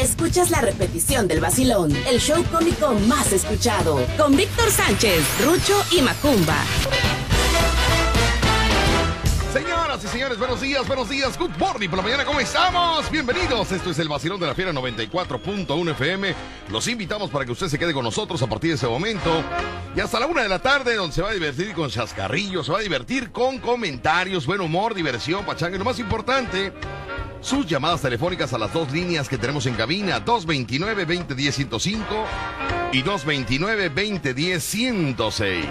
escuchas la repetición del vacilón, el show cómico más escuchado, con Víctor Sánchez, Rucho y Macumba. Señoras y señores, buenos días, buenos días, good morning por la mañana, ¿cómo estamos? Bienvenidos, esto es el vacilón de la fiera 94.1 FM. Los invitamos para que usted se quede con nosotros a partir de ese momento y hasta la una de la tarde, donde se va a divertir con chascarrillos, se va a divertir con comentarios, buen humor, diversión, pachanga y lo más importante, sus llamadas telefónicas a las dos líneas que tenemos en cabina, 229-2010-105 y 229-2010-106.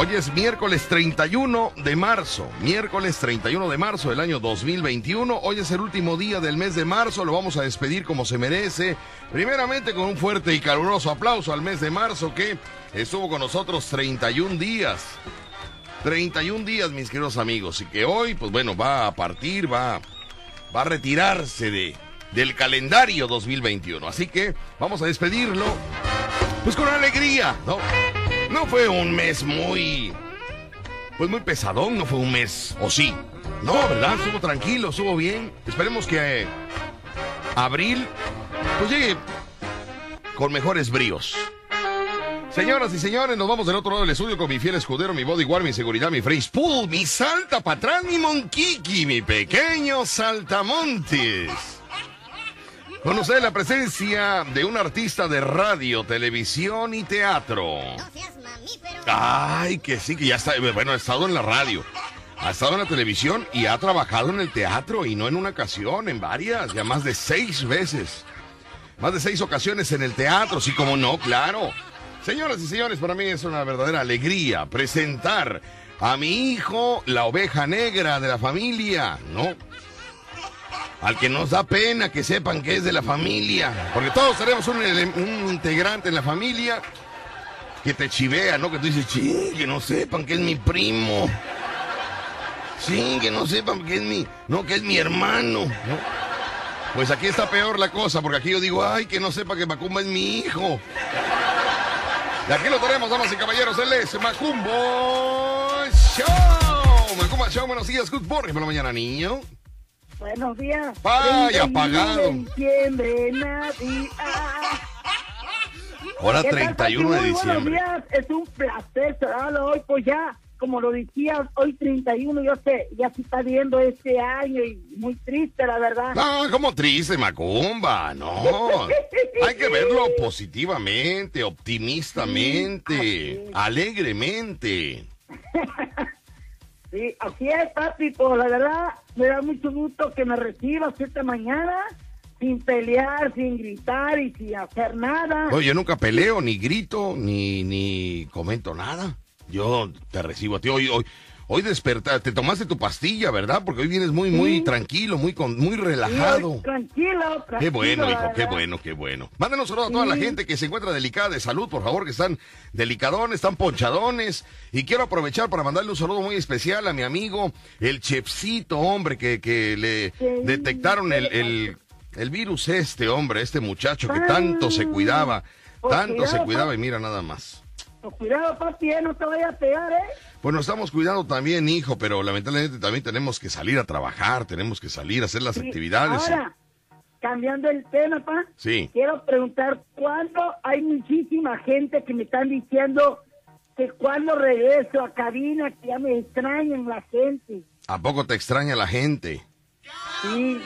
Hoy es miércoles 31 de marzo, miércoles 31 de marzo del año 2021. Hoy es el último día del mes de marzo, lo vamos a despedir como se merece. Primeramente con un fuerte y caluroso aplauso al mes de marzo que estuvo con nosotros 31 días. 31 días, mis queridos amigos, y que hoy, pues bueno, va a partir, va, va a retirarse de, del calendario 2021. Así que vamos a despedirlo, pues con alegría, ¿no? No fue un mes muy. Pues muy pesadón, no fue un mes. ¿O sí? No, ¿verdad? Estuvo tranquilo, estuvo bien. Esperemos que eh, abril pues llegue con mejores bríos. Señoras y señores, nos vamos del otro lado del estudio con mi fiel escudero, mi bodyguard, mi seguridad, mi face pool, mi salta patrán, mi monquiqui, mi pequeño saltamontes. Conocer la presencia de un artista de radio, televisión y teatro. Ay, que sí, que ya está. Bueno, ha estado en la radio, ha estado en la televisión y ha trabajado en el teatro y no en una ocasión, en varias, ya más de seis veces. Más de seis ocasiones en el teatro, sí, como no, claro. Señoras y señores, para mí es una verdadera alegría presentar a mi hijo, la oveja negra de la familia, ¿no? Al que nos da pena que sepan que es de la familia. Porque todos tenemos un, integrante en la familia que te chivea, ¿no? Que tú dices, sí, que no sepan que es mi primo. Sí, que no sepan que es mi, no, que es mi hermano. ¿no? Pues aquí está peor la cosa, porque aquí yo digo, ay, que no sepa que Macumba es mi hijo. Y aquí lo tenemos, damas y caballeros, él es Macumbo Show. Macumba Show, buenos días, good morning por la mañana, niño. Buenos días. Vaya, apagado. Diciembre, Navidad. Ahora ¿Qué tal, 31 de? Muy Buenos diciembre. días, es un placer saludarlo hoy, pues ya, como lo decía, hoy 31, yo sé, ya se está viendo este año y muy triste, la verdad. No, como triste, Macumba, no. Hay que verlo positivamente, optimistamente, Sí, alegremente. Sí, así es, papi, pues la verdad, me da mucho gusto que me recibas esta mañana, sin pelear, sin gritar y sin hacer nada. Oye, yo nunca peleo, ni grito, ni, ni comento nada. Yo te recibo a ti. Hoy, hoy, hoy despertaste, te tomaste tu pastilla, ¿verdad? Porque hoy vienes muy, muy Sí. tranquilo, muy, con, muy Sí, relajado. hoy tranquilo, tranquilo. Qué bueno, hijo, qué bueno, qué bueno. Mándanos saludos a toda la Sí. gente que se encuentra delicada de salud, por favor, que están delicadones, están ponchadones. Y quiero aprovechar para mandarle un saludo muy especial a mi amigo, el chefcito, hombre, que, que le Sí. detectaron el, el, el virus este, hombre, este muchacho que Ah. tanto se cuidaba, Pues tanto se cuidaba y mira nada más. Pues cuidado, papi, eh, no te vayas a pegar, ¿eh? Pues nos estamos cuidando también, hijo, pero lamentablemente también tenemos que salir a trabajar, tenemos que salir a hacer las Sí, actividades. y- Ahora, cambiando el tema, pa. Sí. Quiero preguntar, ¿cuándo hay muchísima gente que me están diciendo que cuando regreso a cabina, que ya me extrañan la gente? ¿A poco te extraña la gente? Sí,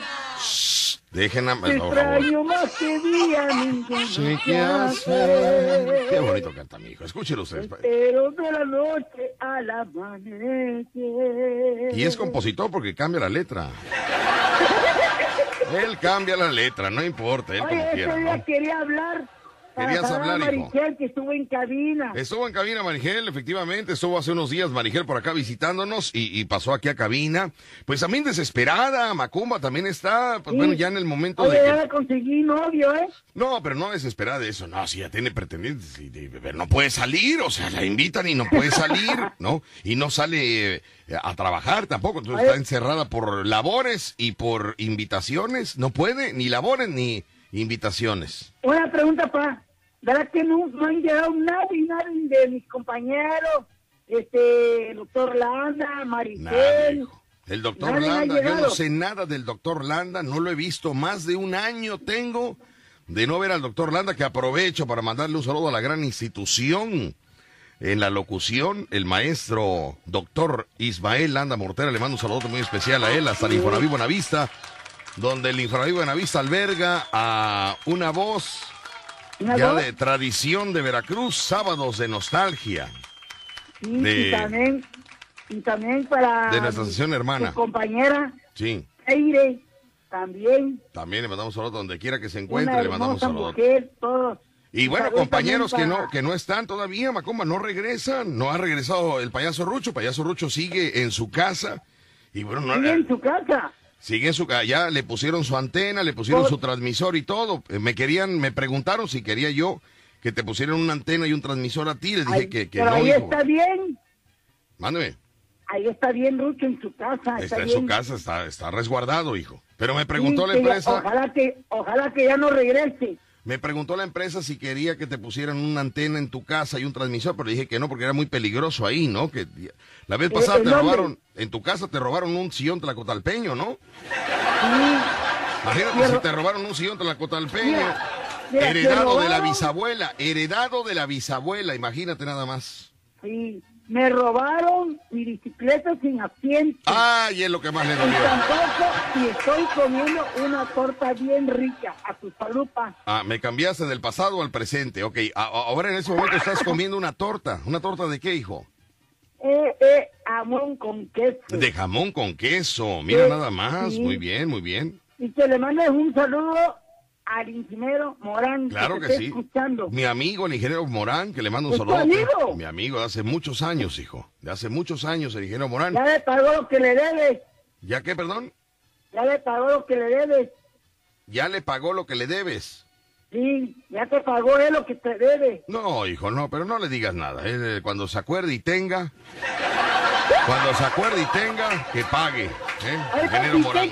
Dejen a... te extraño más que día, ningún Sí, ¿qué hacer? Qué bonito canta mi hijo. Escúchelo ustedes. Pero de la noche al amanecer. Y es compositor porque cambia la letra. Él cambia la letra, no importa, él como Oye, quiera. ese día ¿no? quería hablar. Querías saludar a hablar, hijo. Maricel, que estuvo en cabina. Estuvo en cabina Marigel, efectivamente, estuvo hace unos días Marigel por acá visitándonos y, y pasó aquí a cabina. Pues también desesperada, Macumba también está, pues Sí. bueno, ya en el momento Oye, de ya que... le conseguí novio, ¿eh? No, pero no desesperada de eso, no, si ya tiene pretendientes y no puede salir, o sea, la invitan y no puede salir, ¿no? Y no sale eh, a trabajar tampoco, entonces Oye. está encerrada por labores y por invitaciones, no puede, ni labores ni invitaciones. Una pregunta, pa. ¿Verdad que no, no han llegado nadie, nadie de mis compañeros? Este, el doctor Landa, Nadie, Maricel. El doctor Landa, yo no sé nada del doctor Landa, no lo he visto. Más de un año tengo de no ver al doctor Landa, que aprovecho para mandarle un saludo a la gran institución. En la locución, el maestro doctor Ismael Landa Mortera le mando un saludo muy especial a él, hasta el Infonaví Buenavista, donde el Infonaví Buenavista alberga a una voz ya de tradición de Veracruz, sábados de nostalgia. y también y también para de nuestra sesión hermana. compañera. Sí. Eire, también. También le mandamos saludos donde quiera que se encuentre, le mandamos saludos. Y bueno, compañeros que no que no están todavía, Macomba, no regresan, no ha regresado el payaso Rucho, payaso Rucho sigue en su casa. Y bueno, no, sigue en su casa. Sigue en su casa, ya le pusieron su antena, le pusieron su transmisor y todo. Eh, me querían, me preguntaron si quería yo que te pusieran una antena y un transmisor a ti, les dije que, que pero no. Ahí está bien. Mándeme. Ahí está bien Rucho en su casa. Está, en su casa, está, está resguardado, hijo. Pero me preguntó la empresa. ojalá que, ojalá que ya no regrese. Me preguntó la empresa si quería que te pusieran una antena en tu casa y un transmisor, pero dije que no, porque era muy peligroso ahí, ¿no? Que la vez eh, pasada te robaron, en tu casa te robaron un sillón tlacotalpeño, ¿no? Imagínate si te robaron un sillón tlacotalpeño. heredado de la bisabuela, heredado de la bisabuela, imagínate nada más. Sí, me robaron mi bicicleta sin asiento. Ay, es lo que más le dolió. Y tampoco, estoy comiendo una torta bien rica, a tu salud, Ah, me cambiaste del pasado al presente, ok. ahora en ese momento estás comiendo una torta. ¿Una torta de qué, hijo? Eh, eh, jamón con queso. De jamón con queso, mira nada más, muy bien, muy bien. Y que le mandes un saludo al ingeniero Morán. Claro que, sí. Mi amigo, el ingeniero Morán, que le mando un saludo. amigo? Mi amigo de hace muchos años, hijo. De hace muchos años, el ingeniero Morán. Ya le pagó lo que le debes. ¿Ya qué, perdón? Ya le pagó lo que le debes. ¿Ya le pagó lo que le debes? Sí, ya te pagó él lo que te debe. No, hijo, no, pero no le digas nada. Eh, cuando se acuerde y tenga, cuando se acuerde y tenga, que pague. ¿eh? ingeniero Morán.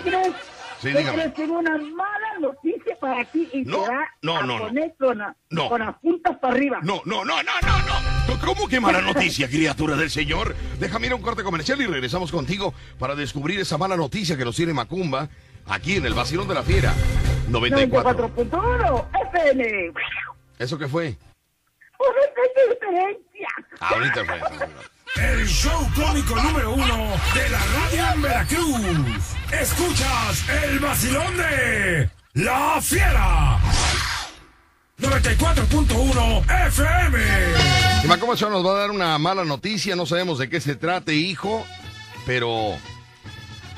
Sí, dígame. tengo una mala noticia para ti y no, te va no, a no, poner con, no. con las puntas para arriba. No, no, no, no, no, no. ¿Cómo que mala noticia, criatura del Señor? Déjame ir a un corte comercial y regresamos contigo para descubrir esa mala noticia que nos tiene Macumba aquí en el Vacilón de la Fiera. 94.1 FM. ¿Eso qué fue? Una diferencia. Ahorita fue. El show cómico número uno de la radio en Veracruz. Escuchas el vacilón de La Fiera. 94.1 FM. Y Macomo nos va a dar una mala noticia, no sabemos de qué se trate, hijo, pero...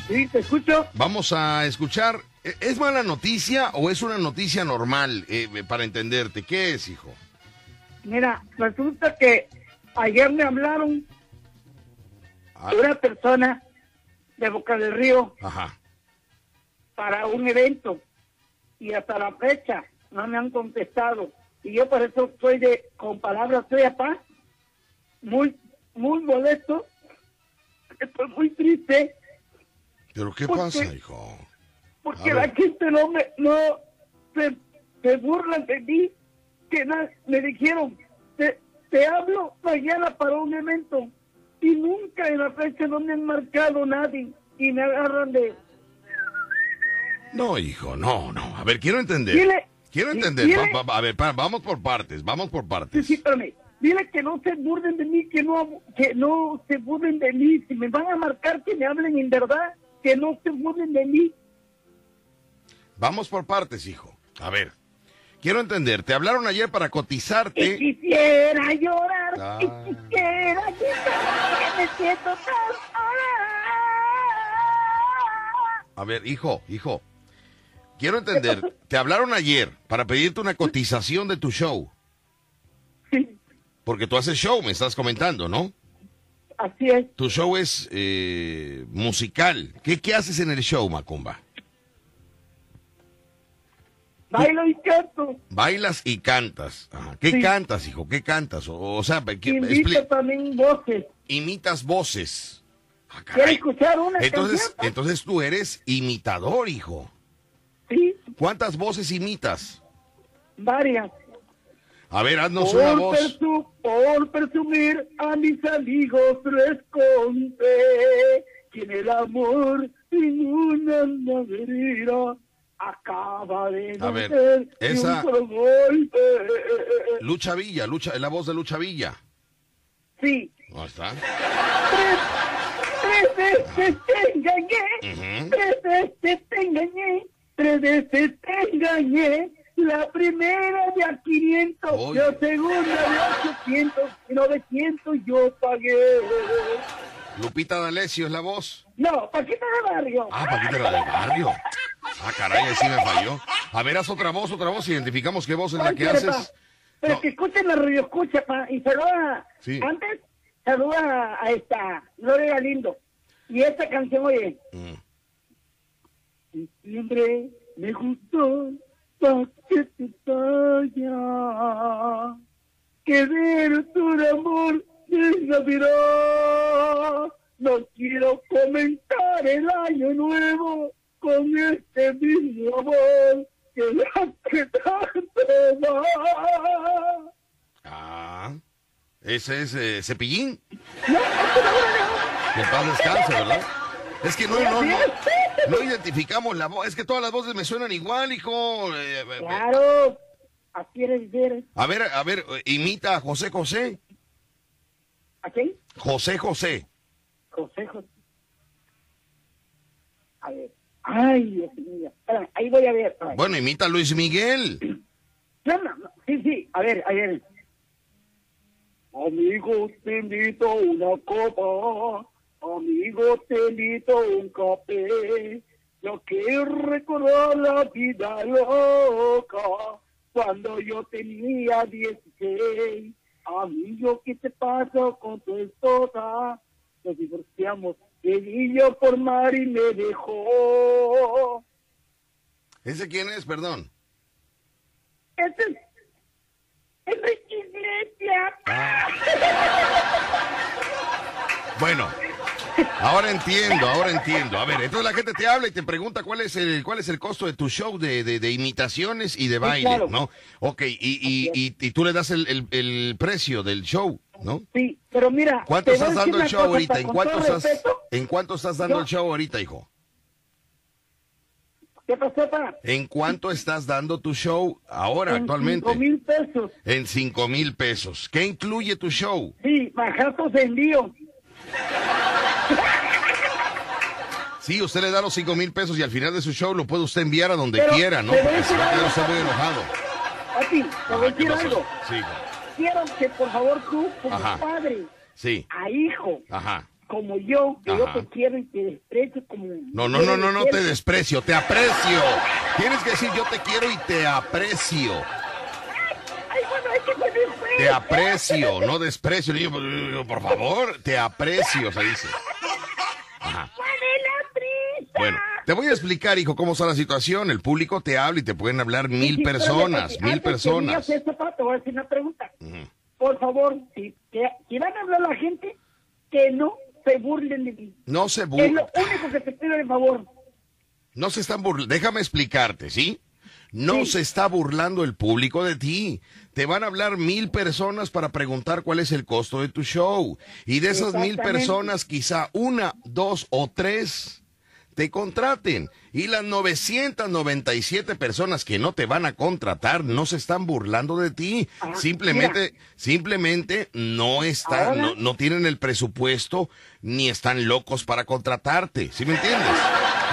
Sí, te escucho. Vamos a escuchar, ¿e-, ¿es mala noticia o es una noticia normal eh, para entenderte? ¿Qué es, hijo? Mira, resulta que ayer me hablaron Ah. una persona de Boca del Río para un evento. Y hasta la fecha no me han contestado. Y yo por eso estoy de con palabras soy paz muy muy molesto estoy muy triste. Pero qué pasa hijo porque la gente no me no se, se burlan de mí que me dijeron te, te hablo mañana para un evento y nunca en la fecha no me han marcado nadie y me agarran de... No, hijo, no, no. A ver, quiero entender. quiero entender. a ver, vamos por partes, vamos por partes. Sí, sí, espérame. Dile que no se burden de mí, que no, que no se burden de mí. Si me van a marcar, que me hablen en verdad, que no se burden de mí. Vamos por partes, hijo. A ver, quiero entender. Te hablaron ayer para cotizarte. Y quisiera llorar, ah. quisiera llorar. A ver, hijo, hijo. Quiero entender, te hablaron ayer para pedirte una cotización de tu show. Sí. Porque tú haces show, me estás comentando, ¿no? Así es. Tu show es eh, musical. ¿Qué, ¿Qué haces en el show, Macumba? Bailo y canto. Bailas y cantas. ¿Qué cantas, hijo? ¿Qué cantas? O, sea, Imito también voces. Imitas voces. Ah, ¿Quieres escuchar una entonces, entonces tú eres imitador, hijo. Sí. ¿Cuántas voces imitas? Varias. A ver, haznos una voz. por presumir a mis amigos les conté que en el amor ninguna madera acaba de A ver, esa... golpe. Lucha Villa, Lucha, la voz de Lucha Villa. Sí. ¿Cómo está? Tres, veces te engañé, tres veces te engañé, tres veces te engañé. La primera de a 500, la segunda de 800, 900 yo pagué. Lupita D'Alessio es la voz. No, Paquita del Barrio. Ah, Paquita del Barrio. Ah, caray, así me falló. A ver, haz otra voz, otra voz, identificamos qué voz es la que haces. Pero que escuchen la radio escucha, pa, y saluda. Sí. Antes, saluda a esta, Gloria Lindo. Y esta canción, oye. Mm. Siempre me gustó pa' que te vaya. Que ver tu amor no quiero comentar el año nuevo con este mismo amor que hace tanto Ah, ese es eh, Cepillín. No, que paz descanse, ¿verdad? Es que no, no, no, no identificamos la voz. Es que todas las voces me suenan igual, hijo. Eh, eh, claro, así eres ver. A ver, a ver, imita a José José. ¿A quién? José José. José. A ver. Ay, Dios mío. ahí voy a ver. Bueno, imita a Luis Miguel. No, no, Sí, sí. A ver, a ver. Amigo, te invito a una copa. Amigo, te invito a un café. Yo quiero recordar la vida loca cuando yo tenía 16 Amigo, ¿qué te pasó con tu esposa? Nos divorciamos. Le yo por mar y me dejó. ¿Ese quién es, perdón? Ese es Enrique Iglesias. Ah. Bueno, Ahora entiendo, ahora entiendo. A ver, entonces la gente te habla y te pregunta cuál es el cuál es el costo de tu show de, de, imitaciones y de baile, ¿no? Ok, y, y, y, tú le das el, el, precio del show, ¿no? Sí, pero mira. ¿Cuánto estás dando el show ahorita? ¿En cuánto, estás, ¿En cuánto estás dando el show ahorita, hijo? ¿Qué pasó, pa? ¿En cuánto estás dando tu show ahora, actualmente? En cinco mil pesos. En cinco mil pesos. ¿Qué incluye tu show? Sí, bajazos de envío. Sí, usted le da los cinco mil pesos y al final de su show lo puede usted enviar a donde quiera, ¿no? A quedar usted muy enojado. A ti, te voy a decir algo. Sí. Quiero que por favor tú, como padre, sí. a hijo, Ajá. como yo, que yo te quiero y te desprecio como... No, no, no, no, no te desprecio, te aprecio. Tienes que decir yo te quiero y te aprecio. Ay, bueno, hay que poner Te aprecio, no desprecio, niño, por favor, te aprecio, se dice. Ajá. Bueno, te voy a explicar, hijo, cómo está la situación. El público te habla y te pueden hablar mil personas, mil personas. te voy a decir una pregunta. Por favor, si, si van a hablar a la gente, que no se burlen de mí. No se burlen. Es lo único que te pido de favor. No se están burlando. Déjame explicarte, ¿sí? No se está burlando el público de ti. Te van a hablar mil personas para preguntar cuál es el costo de tu show. Y de esas mil personas, quizá una, dos o tres te contraten. Y las 997 personas que no te van a contratar no se están burlando de ti. Ah, simplemente, simplemente no están, no, no, tienen el presupuesto ni están locos para contratarte. ¿Sí me entiendes?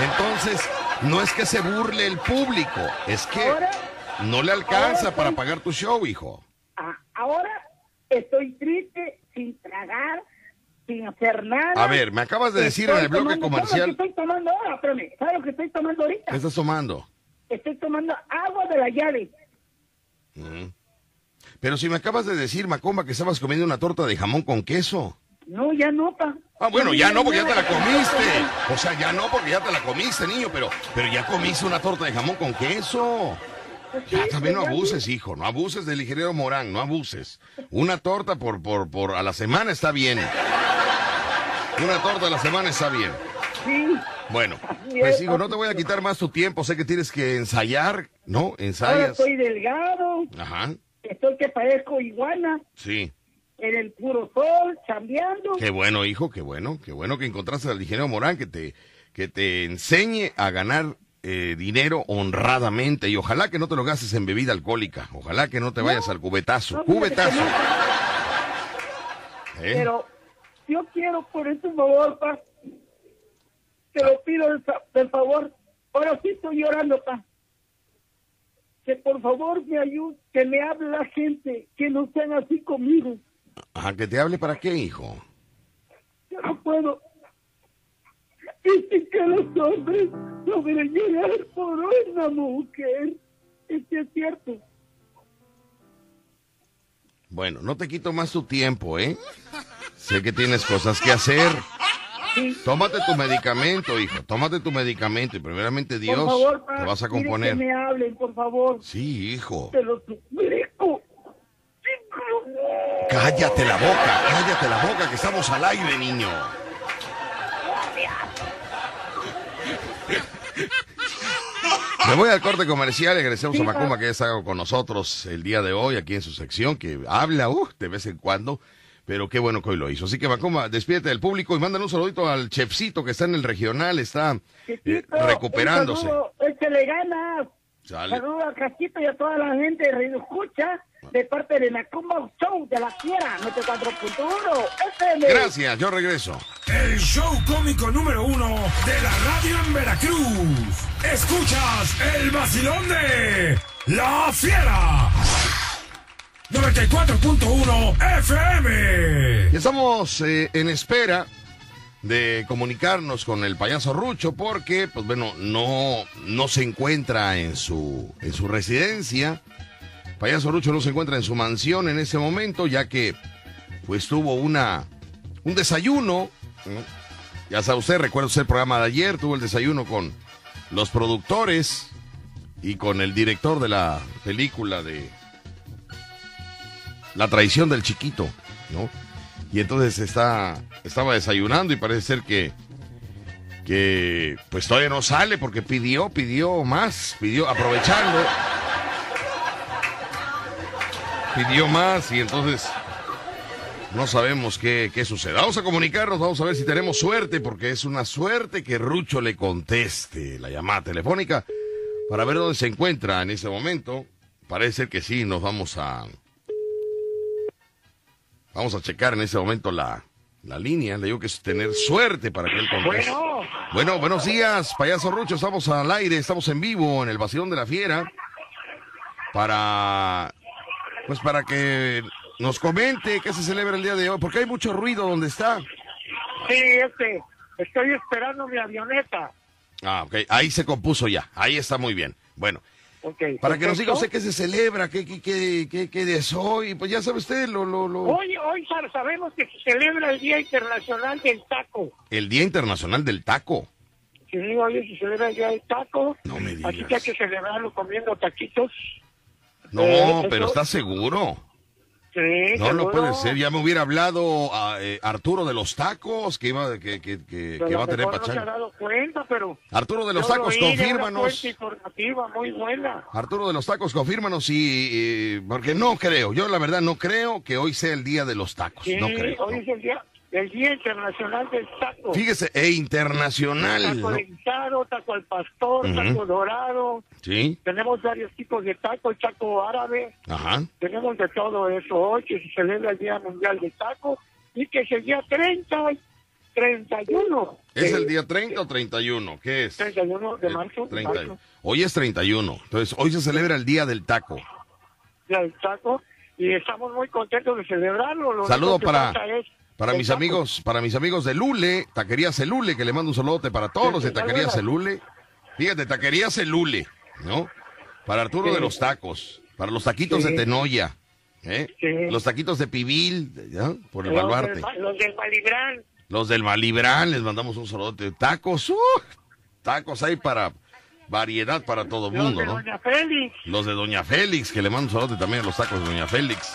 Entonces, no es que se burle el público, es que no le alcanza para pagar tu show, hijo. Ah, ahora estoy triste, sin tragar, sin hacer nada. A ver, me acabas de decir en el bloque comercial. ¿Sabes lo que estoy tomando ahora? Espérame, ¿sabes lo que estoy tomando ahorita? ¿Qué estás tomando? Estoy tomando agua de la llave. Mm. Pero si me acabas de decir, Macomba, que estabas comiendo una torta de jamón con queso. No, ya no, pa. Ah, bueno, ya no, porque ya te la comiste. O sea, ya no, porque ya te la comiste, niño, pero, pero ya comiste una torta de jamón con queso. Ya también no abuses, hijo, no abuses del ingeniero Morán, no abuses. Una torta por, por, por a la semana está bien. Una torta a la semana está bien. Sí. Bueno, pues hijo, no te voy a quitar más tu tiempo. Sé que tienes que ensayar, ¿no? Ensayas. Ahora estoy delgado. Ajá. Estoy que parezco iguana. Sí. en el puro sol, chambeando. Qué bueno, hijo, qué bueno, qué bueno que encontraste al ingeniero Morán que te, que te enseñe a ganar eh, dinero honradamente y ojalá que no te lo gastes en bebida alcohólica, ojalá que no te vayas al cubetazo, cubetazo. ¿Eh? Pero yo quiero por este favor, pa, te lo pido del, favor, ahora sí estoy llorando, pa, que por favor me ayude, que me hable la gente, que no sean así conmigo. Ajá, que te hable para qué, hijo. Yo no puedo. Dice que los hombres no llegar por una mujer. Este es cierto. Bueno, no te quito más tu tiempo, ¿eh? Sé que tienes cosas que hacer. Tómate tu medicamento, hijo. Tómate tu medicamento y primeramente Dios te vas a componer. Que me hablen, por favor. Sí, hijo. Te lo suplico. Cállate la boca, cállate la boca, que estamos al aire, niño. Me voy al corte comercial y agradecemos a Macumba que haya estado con nosotros el día de hoy aquí en su sección, que habla uh, de vez en cuando, pero qué bueno que hoy lo hizo. Así que Macumba, despídete del público y mándale un saludito al chefcito que está en el regional, está eh, recuperándose. le ganas. Saludos a Casquito y a toda la gente de Radio Escucha de parte de Macumba Show de la Fiera 94.1 Gracias, yo regreso. El show cómico número uno de la radio en Veracruz. Escuchas el vacilón de La Fiera. 94.1 FM. Y estamos eh, en espera de comunicarnos con el payaso Rucho porque, pues bueno, no, no se encuentra en su, en su residencia. Payaso Rucho no se encuentra en su mansión en ese momento, ya que pues tuvo una, un desayuno. Ya sabe usted, recuerdo usted el programa de ayer, tuvo el desayuno con los productores y con el director de la película de La traición del chiquito, ¿no? Y entonces está, estaba desayunando y parece ser que, que pues todavía no sale porque pidió, pidió más, pidió, aprovechando. Pidió más y entonces no sabemos qué, qué sucede. Vamos a comunicarnos, vamos a ver si tenemos suerte, porque es una suerte que Rucho le conteste la llamada telefónica para ver dónde se encuentra en ese momento. Parece que sí, nos vamos a Vamos a checar en ese momento la, la línea. Le digo que es tener suerte para que él conteste. Bueno. bueno, buenos días, payaso Rucho. Estamos al aire, estamos en vivo en el Vacilón de la Fiera. Para. Pues para que nos comente qué se celebra el día de hoy. Porque hay mucho ruido donde está. Sí, este. Estoy esperando mi avioneta. Ah, ok. Ahí se compuso ya. Ahí está muy bien. Bueno, para que nos diga usted qué se celebra, qué, qué, qué, qué, es hoy, pues ya sabe usted lo, lo, lo... Hoy, hoy sabemos que se celebra el Día Internacional del Taco. ¿El Día Internacional del Taco? Sí, hoy se celebra el Día del Taco. No me digas. Así que hay que celebrarlo comiendo taquitos. No, eh, pero ¿estás seguro? No, no puede ser. Ya me hubiera hablado a, eh, Arturo de los tacos que iba que, que, que, que va a tener pachanga. Arturo de los tacos, confírmanos. Muy buena. Arturo de los tacos, confírmanos y, porque no creo. Yo la verdad no creo que hoy sea el día de los tacos. no creo. Hoy es el día el Día Internacional del Taco. Fíjese, e internacional. Taco ¿no? taco al pastor, taco dorado. Sí. Tenemos varios tipos de tacos, taco árabe. Ajá. Tenemos de todo eso hoy, que se celebra el Día Mundial del Taco y que es el día 30, 31. ¿Es el día 30 o 31? ¿Qué es? 31 de marzo. Hoy es 31. Entonces, hoy se celebra el Día del Taco. Día del Taco. Y estamos muy contentos de celebrarlo. Saludo para... Para mis amigos, para mis amigos de Lule, Taquería Celule, que le mando un saludote para todos los de Taquería Celule. Fíjate, Taquería Celule, ¿no? Para Arturo de los Tacos, para los taquitos de Tenoya, ¿eh? Los taquitos de Pibil, ¿ya? Por el baluarte. los del Malibrán. Los del Malibrán, les mandamos un saludote. Tacos, uh, tacos hay para variedad para todo el mundo, ¿no? Doña Félix. Los de Doña Félix, que le mando un saludote también a los tacos de Doña Félix.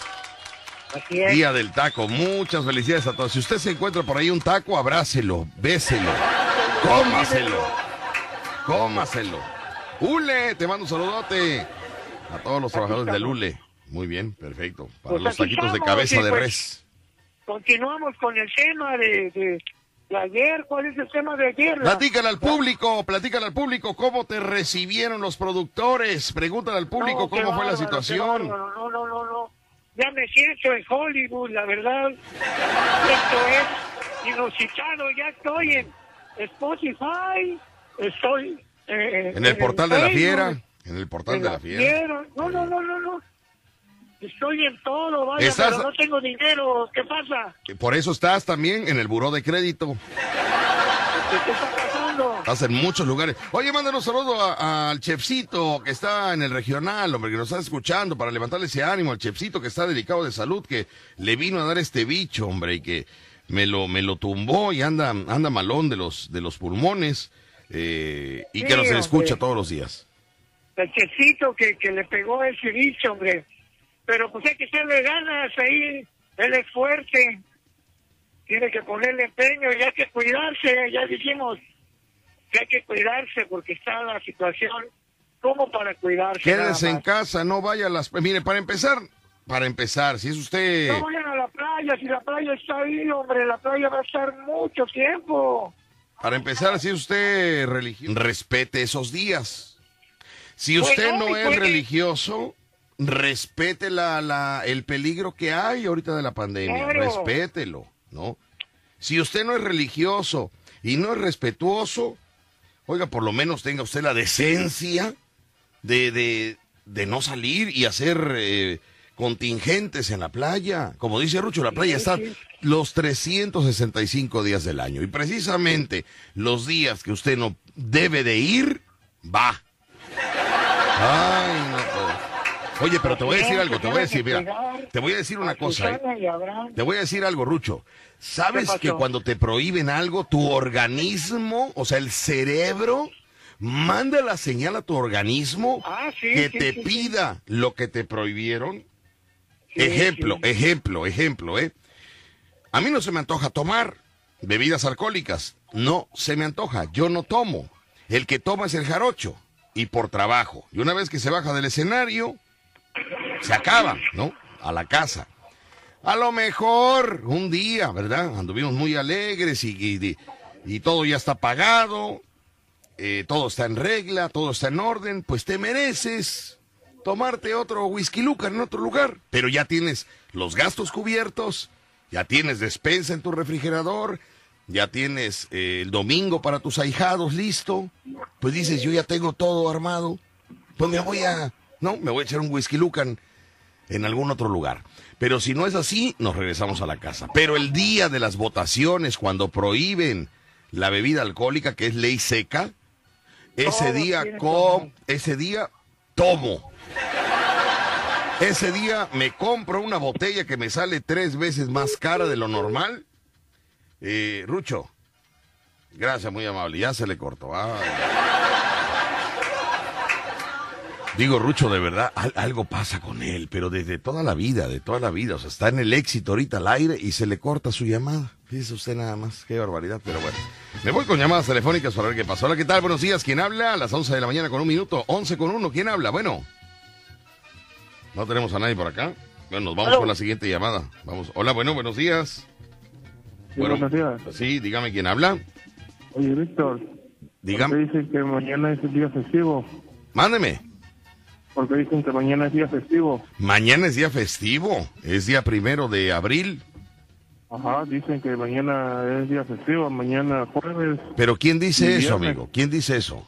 Día del taco. Muchas felicidades a todos. Si usted se encuentra por ahí un taco, abrácelo, béselo, cómaselo, cómaselo. Ule, te mando un saludote a todos los trabajadores de Lule. Muy bien, perfecto. Para pues los taquitos de cabeza de pues, res. continuamos con el tema de, de, ayer. ¿Cuál es el tema de ayer? Platícale al público, platícale al público cómo te recibieron los productores. Pregúntale al público cómo fue la situación. No, no, no, no, no. Ya me siento en Hollywood, la verdad. Esto es inusitado. Ya estoy en Spotify. Estoy eh, en el portal de la fiera. En el portal de la fiera. No, no, no, no, no. Estoy en todo, vaya, pero no tengo dinero. ¿Qué pasa? Por eso estás también en el buró de crédito. ¿Qué está Estás en muchos lugares. Oye, mándanos un saludo al chefcito que está en el regional, hombre, que nos está escuchando para levantarle ese ánimo al chefcito que está delicado de salud, que le vino a dar este bicho, hombre, y que me lo, me lo tumbó y anda, anda malón de los, de los pulmones, eh, y que nos escucha todos los días. El chefcito que, que le pegó ese bicho, hombre. Pero pues hay que hacerle ganas ahí, él es fuerte, tiene que ponerle empeño y hay que cuidarse, ya dijimos que hay que cuidarse porque está la situación como para cuidarse. Quédese en casa, no vaya a las... Mire, para empezar, para empezar, si es usted... No vayan a la playa, si la playa está ahí, hombre, la playa va a estar mucho tiempo. Para empezar, si es usted religioso, respete esos días. Si pues usted no, es religioso, respete la, la, el peligro que hay ahorita de la pandemia, respételo, ¿no? Si usted no es religioso y no es respetuoso, oiga, por lo menos tenga usted la decencia de, de, de no salir y hacer eh, contingentes en la playa. Como dice Rucho, la playa está los 365 días del año y precisamente los días que usted no debe de ir, va. Ay, no Oye, pero te voy a decir algo, te voy a decir, mira, te voy a decir una cosa. ¿eh? Te voy a decir algo, Rucho. ¿Sabes que cuando te prohíben algo, tu organismo, o sea, el cerebro, manda la señal a tu organismo ah, que te pida lo que te prohibieron? ejemplo, ejemplo, ejemplo, ¿eh? A mí no se me antoja tomar bebidas alcohólicas. No se me antoja. Yo no tomo. El que toma es el jarocho. Y por trabajo. Y una vez que se baja del escenario, se acaba, ¿no? A la casa. A lo mejor un día, ¿verdad? Anduvimos muy alegres y, y, todo ya está pagado, eh, todo está en regla, todo está en orden, pues te mereces tomarte otro whisky luca en otro lugar, pero ya tienes los gastos cubiertos, ya tienes despensa en tu refrigerador, ya tienes eh, el domingo para tus ahijados listo, pues dices, yo ya tengo todo armado, pues me voy a, no, me voy a echar un whisky lucan en algún otro lugar. Pero si no es así, nos regresamos a la casa. Pero el día de las votaciones, cuando prohíben la bebida alcohólica, que es ley seca, ese día, com ese día tomo. Ese día me compro una botella que me sale tres veces más cara de lo normal. Eh, Rucho, gracias, muy amable. Ya se le cortó. Digo, Rucho, de verdad, algo pasa con él, pero desde toda la vida, de toda la vida. O sea, está en el éxito ahorita al aire y se le corta su llamada. Fíjese usted nada más, qué barbaridad, pero bueno. Me voy con llamadas telefónicas para ver qué pasó. Hola, ¿qué tal? Buenos días. ¿Quién habla? A las 11 de la mañana con un minuto. 11 con uno. ¿Quién habla? Bueno. No tenemos a nadie por acá. Bueno, nos vamos con la siguiente llamada. Vamos. Hola, bueno, buenos días. buenos días. Sí, dígame quién habla. Oye, Víctor. Dígame. dicen que mañana es el día festivo. Mándeme. Porque dicen que mañana es día festivo. Mañana es día festivo, es día primero de abril. Ajá, dicen que mañana es día festivo, mañana jueves. Pero ¿quién dice eso, amigo? ¿Quién dice eso?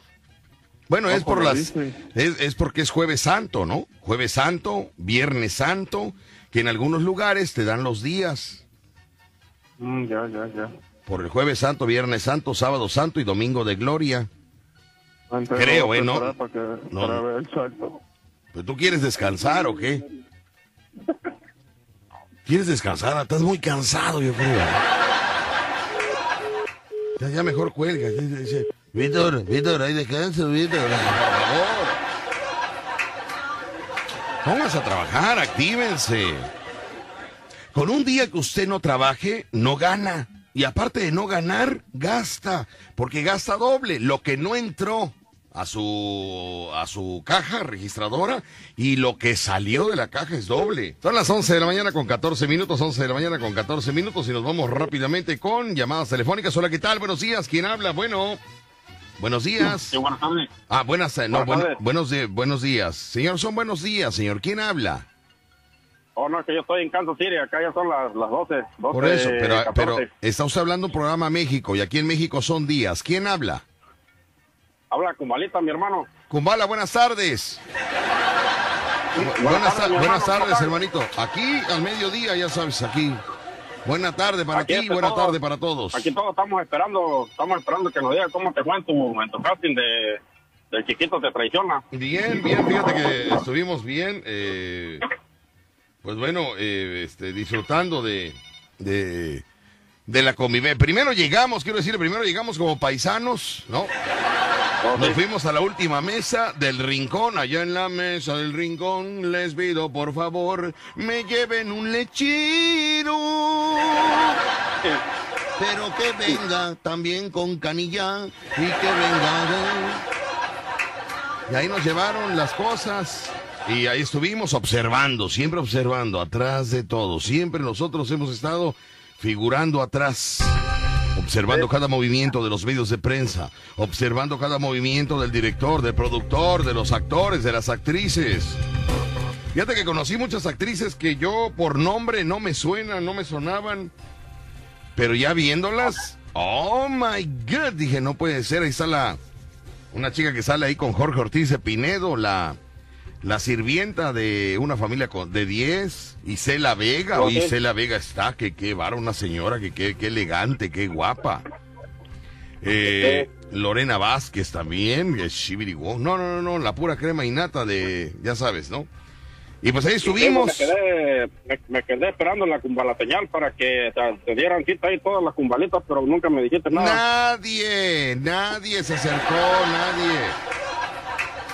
Bueno, es por las es, es, porque es jueves santo, ¿no? Jueves santo, viernes santo, que en algunos lugares te dan los días. Mm, ya, ya, ya. Por el jueves santo, viernes santo, sábado santo y domingo de gloria. Creo, ¿eh? ¿No? Para ver el salto. ¿Pero tú quieres descansar o qué? ¿Quieres descansar? Estás muy cansado, yo creo. Ya, ya mejor cuelga. Dice, Víctor, Víctor, ahí descanso, Víctor. Por favor. Pónganse a trabajar, actívense. Con un día que usted no trabaje, no gana. Y aparte de no ganar, gasta. Porque gasta doble. Lo que no entró a su a su caja registradora y lo que salió de la caja es doble. Son las 11 de la mañana con 14 minutos, 11 de la mañana con 14 minutos y nos vamos rápidamente con llamadas telefónicas. Hola, ¿qué tal? Buenos días. ¿Quién habla? Bueno. Buenos días. Sí, buenas tardes. Ah, buenas, no, buenos, buenos días. Señor, son buenos días, señor. ¿Quién habla? Oh, no, que yo estoy en Kansas City, acá ya son las, las 12, Por eso, pero, pero está usted hablando programa México y aquí en México son días. ¿Quién habla? Habla Cumbalita, mi hermano. Cumbala, buenas tardes. buenas, tardes, buenas tardes, hermanito. Aquí al mediodía, ya sabes, aquí. Buena tarde para ti y buena tarde para todos. Aquí todos estamos esperando, estamos esperando que nos diga cómo te fue en tu, en tu casting de, del chiquito te traiciona. Bien, bien, fíjate que estuvimos bien. Eh, pues bueno, eh, este, disfrutando de, de, de la convivencia. Primero llegamos, quiero decir, primero llegamos como paisanos, ¿no? Nos fuimos a la última mesa del rincón, allá en la mesa del rincón. Les pido, por favor, me lleven un lechero. Pero que venga también con canilla y que venga. Y ahí nos llevaron las cosas. Y ahí estuvimos observando, siempre observando, atrás de todo. Siempre nosotros hemos estado figurando atrás observando cada movimiento de los medios de prensa, observando cada movimiento del director, del productor, de los actores, de las actrices. Fíjate que conocí muchas actrices que yo por nombre no me suenan, no me sonaban, pero ya viéndolas, oh my god, dije, no puede ser, ahí está la, una chica que sale ahí con Jorge Ortiz de Pinedo, la la sirvienta de una familia de 10, Isela Vega, o Isela Vega está, que qué vara, una señora, que qué, elegante, qué guapa. Eh, Lorena Vázquez también, no, no, no, no, la pura crema innata de, ya sabes, ¿no? Y pues ahí estuvimos. Me quedé, esperando la cumbala señal para que te, dieran cita ahí todas las cumbalitas, pero nunca me dijiste nada. Nadie, nadie se acercó, nadie.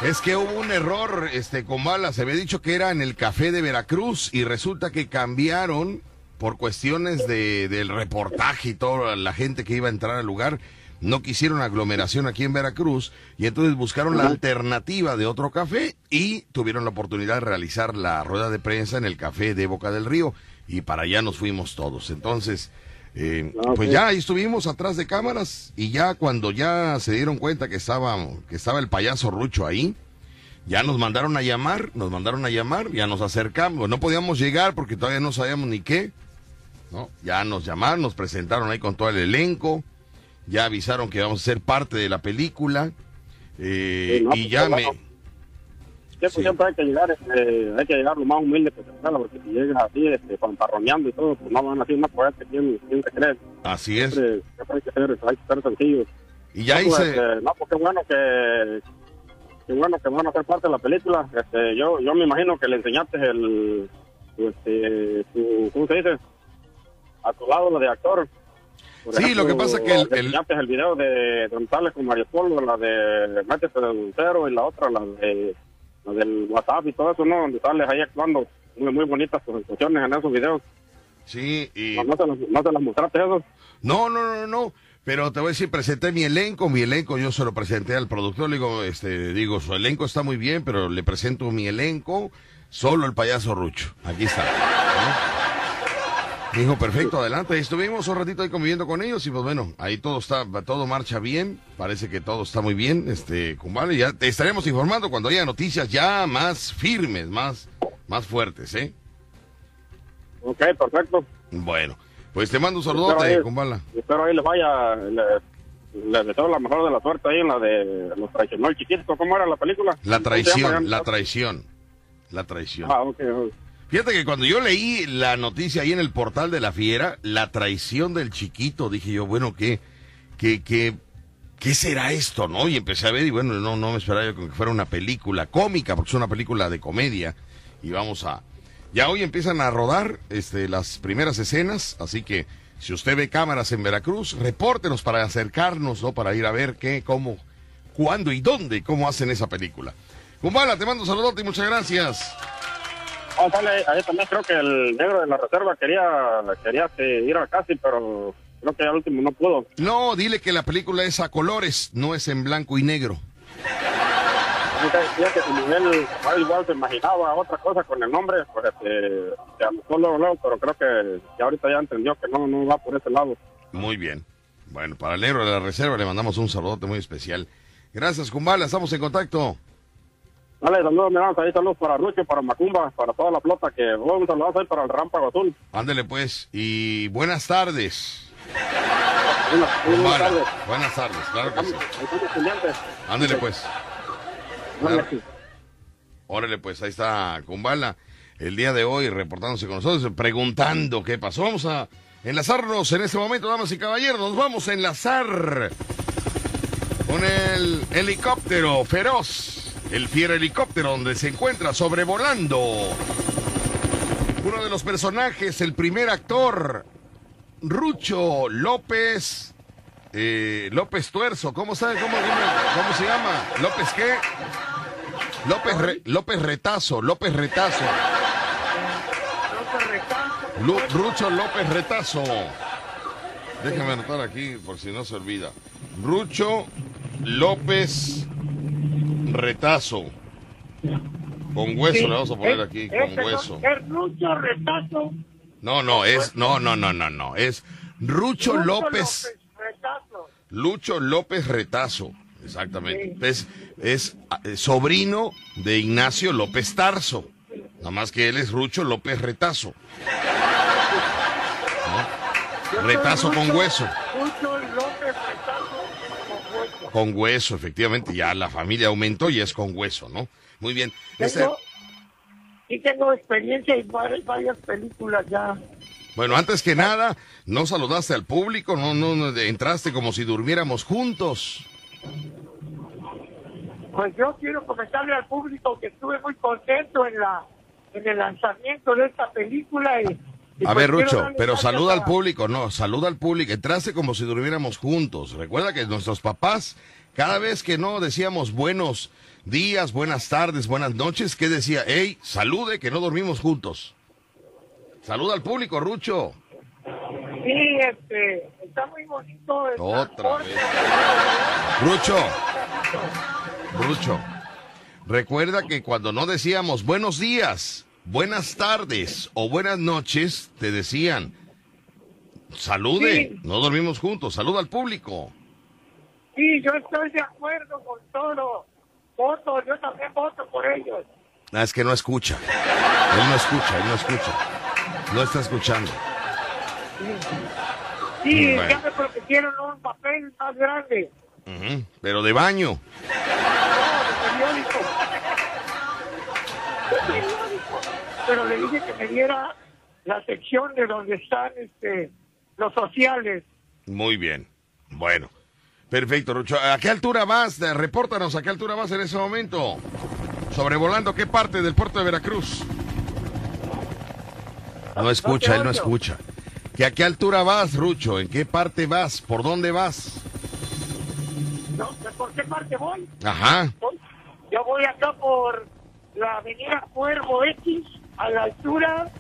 Es que hubo un error, este, con Se había dicho que era en el café de Veracruz y resulta que cambiaron por cuestiones de, del reportaje y toda la gente que iba a entrar al lugar. No quisieron aglomeración aquí en Veracruz y entonces buscaron la alternativa de otro café y tuvieron la oportunidad de realizar la rueda de prensa en el café de Boca del Río y para allá nos fuimos todos. Entonces, eh, ah, pues ya ahí estuvimos atrás de cámaras y ya cuando ya se dieron cuenta que estaba, que estaba el payaso Rucho ahí, ya nos mandaron a llamar, nos mandaron a llamar, ya nos acercamos, no podíamos llegar porque todavía no sabíamos ni qué, ¿no? Ya nos llamaron, nos presentaron ahí con todo el elenco, ya avisaron que íbamos a ser parte de la película, eh, y pues, ya me... Siempre, hay que llegar, este, hay que llegar lo más humilde que se pueda, porque si llegas así, este, pantarroneando y todo, pues no van a ser más fuerte, ¿quién, quién se cree? Así es. Siempre, hay que ser, hay que ser sencillos. Y ya hice... Este, no, pues qué bueno que, qué bueno que van a ser parte de la película. Este, yo, yo me imagino que le enseñaste el, este, tu, ¿cómo se dice? A tu lado lo de actor. sí, lo que pasa que el, el... el video de Don Tales con Mario Polo, la de Métete del Cero y la otra, la de del WhatsApp y todo eso, ¿no? Donde sales ahí actuando muy, muy bonitas expresiones en esos videos. Sí, y... ¿No, te, las, mostraste eso? No, no, no, no. Pero te voy a decir, presenté mi elenco, mi elenco yo se lo presenté al productor, le digo, este, digo, su elenco está muy bien, pero le presento mi elenco, solo el payaso Rucho. Aquí está. Dijo, perfecto, adelante. Estuvimos un ratito ahí conviviendo con ellos y pues bueno, ahí todo está, todo marcha bien. Parece que todo está muy bien, este, vale Ya te estaremos informando cuando haya noticias ya más firmes, más, más fuertes, ¿eh? Ok, perfecto. Bueno, pues te mando un saludote, Kumbala. Espero ahí les vaya, les deseo la mejor de la suerte ahí en la de los traicionó chiquito. ¿Cómo era la película? La traición, la traición. La traición. Ah, ok. Fíjate que cuando yo leí la noticia ahí en el portal de la fiera, la traición del chiquito, dije yo, bueno, ¿qué, qué, qué, qué será esto, no? Y empecé a ver y bueno, no, no me esperaba yo que fuera una película cómica, porque es una película de comedia. Y vamos a... Ya hoy empiezan a rodar este, las primeras escenas, así que si usted ve cámaras en Veracruz, repórtenos para acercarnos, ¿no? Para ir a ver qué, cómo, cuándo y dónde, cómo hacen esa película. Kumbala, te mando un saludote y muchas gracias. Oh, ahí también creo que el negro de la reserva quería, quería ir a casi, pero creo que al último no pudo. No, dile que la película es a colores, no es en blanco y negro. Fíjate, como él igual se imaginaba otra cosa con el nombre, pues este, se anotó luego, pero creo que ya ahorita ya entendió que no, no va por ese lado. Muy bien. Bueno, para el negro de la reserva le mandamos un saludote muy especial. Gracias, Kumbala, estamos en contacto. Dale, saludos, mi ahí saludos para Rucho, para Macumba, para toda la flota, que un saludo ahí para el Rámpago Azul. Ándele pues, y buenas tardes. Buenas, tardes. Buenas tardes, claro que sí. Ándele pues. Órale pues, ahí está Kumbala el día de hoy reportándose con nosotros, preguntando qué pasó. Vamos a enlazarnos en este momento, damas y caballeros, nos vamos a enlazar con el helicóptero feroz el fiero helicóptero donde se encuentra sobrevolando uno de los personajes, el primer actor, Rucho López, eh, López Tuerzo, ¿cómo sabe cómo, cómo, se llama? ¿López qué? López, López Retazo, López Retazo. Rucho López Retazo. Déjame anotar aquí por si no se olvida. Rucho López retazo. Con hueso le vamos a poner aquí, con hueso. Es Rucho Retazo. No, no, es, no, no, no, no, no, es Rucho, López. Lucho López Retazo, exactamente. Es, es, eh, sobrino de Ignacio López Tarso. Nada más que él es Rucho López Retazo. Retazo con hueso. Con hueso, efectivamente, ya la familia aumentó y es con hueso, ¿no? Muy bien. Tengo, Sí tengo experiencia en varias películas ya. Bueno, antes que nada, no saludaste al público, no, no, entraste como si durmiéramos juntos. Pues yo quiero comentarle al público que estuve muy contento en la en el lanzamiento de esta película y a ver, Rucho, pero saluda al público, no, saluda al público, entraste como si durmiéramos juntos. Recuerda que nuestros papás, cada vez que no decíamos buenos días, buenas tardes, buenas noches, ¿qué decía? Hey, salude que no dormimos juntos. Saluda al público, Rucho. Sí, este, está muy bonito. Otra vez. Rucho, Rucho, recuerda que cuando no decíamos buenos días, buenas tardes o buenas noches, te decían, salude, no dormimos juntos, saluda al público. Sí, yo estoy de acuerdo con todo. Voto, yo también voto por ellos. Ah, es que no escucha. Él no escucha, él no escucha. No está escuchando. Sí, ya me prometieron un papel más grande. pero de baño. No, de periódico. Pero le dije que me diera la sección de donde están este, los sociales. Muy bien. Bueno. Perfecto, Rucho. ¿A qué altura vas? Repórtanos, ¿a qué altura vas en ese momento? Sobrevolando, ¿qué parte del puerto de Veracruz? No escucha, él no escucha. ¿Que ¿A qué altura vas, Rucho? ¿En qué parte vas? ¿Por dónde vas? No, ¿por qué parte voy? Ajá. Yo voy acá por la avenida Cuervo X a la altura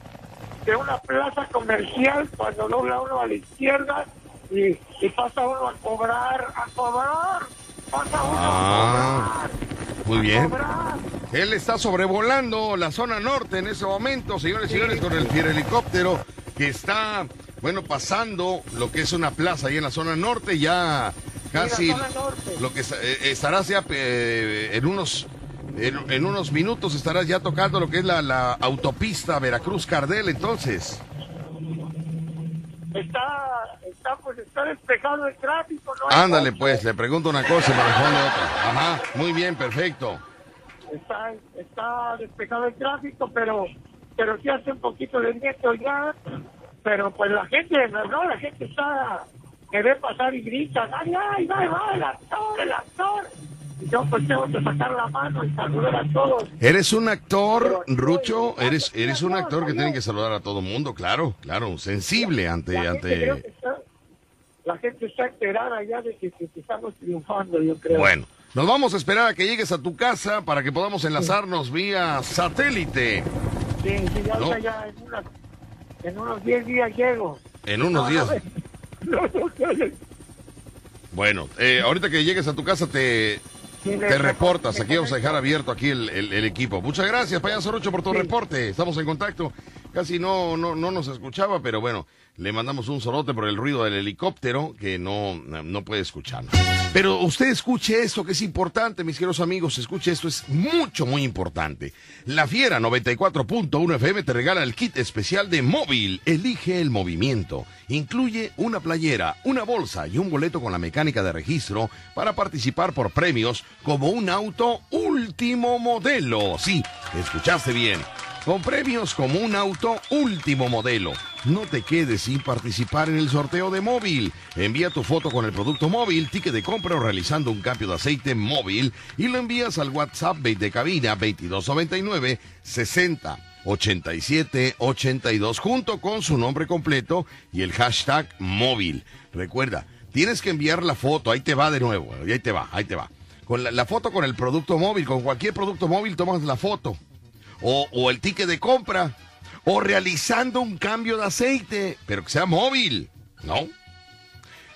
de una plaza comercial cuando dobla uno a la izquierda y, pasa uno a cobrar, a cobrar, pasa uno a ah, cobrar. Muy bien. Él está sobrevolando la zona norte en ese momento, señores y señores, con el helicóptero que está, bueno, pasando lo que es una plaza ahí en la zona norte, ya casi lo que eh, estará ya eh, en unos en, unos minutos estarás ya tocando lo que es la, autopista Veracruz-Cardel, entonces. Está, está, pues, está despejado el tráfico, ¿no? Ándale, pues, le pregunto una cosa y me responde otra. Ajá, muy bien, perfecto. Está, está despejado el tráfico, pero, pero sí hace un poquito de viento ya. Pero pues la gente, ¿no? La gente está, que ve pasar y grita, ¡ay, ay, ay, ay, el actor, el actor! Yo pues tengo que sacar la mano y saludar a todos. ¿Eres un actor, Rucho? ¿Eres, eres un actor que tiene que saludar a todo mundo? Claro, claro, sensible ante... La ante... Gente la gente está enterada ya de que, estamos triunfando, yo creo. Bueno. Nos vamos a esperar a que llegues a tu casa para que podamos enlazarnos vía satélite. Sí, sí, ya, ya en, unos 10 días llego. En unos días. bueno, eh, ahorita que llegues a tu casa te Te reportas, aquí vamos a dejar abierto aquí el, equipo. Muchas gracias, payaso Rocho, por tu reporte. Estamos en contacto. Casi no, no, no nos escuchaba, pero bueno, le mandamos un solote por el ruido del helicóptero que no, no puede escuchar. Pero usted escuche esto que es importante, mis queridos amigos, escuche esto, es mucho, muy importante. La Fiera 94.1 FM te regala el kit especial de móvil. Elige el movimiento. Incluye una playera, una bolsa y un boleto con la mecánica de registro para participar por premios como un auto último modelo. Sí, escuchaste bien con premios como un auto último modelo. No te quedes sin participar en el sorteo de móvil. Envía tu foto con el producto móvil, ticket de compra o realizando un cambio de aceite móvil y lo envías al WhatsApp de cabina 2299 60 87 82 junto con su nombre completo y el hashtag móvil. Recuerda, tienes que enviar la foto, ahí te va de nuevo, ahí te va, ahí te va. Con la, la foto con el producto móvil, con cualquier producto móvil tomas la foto o, el ticket de compra, o realizando un cambio de aceite, pero que sea móvil, ¿no?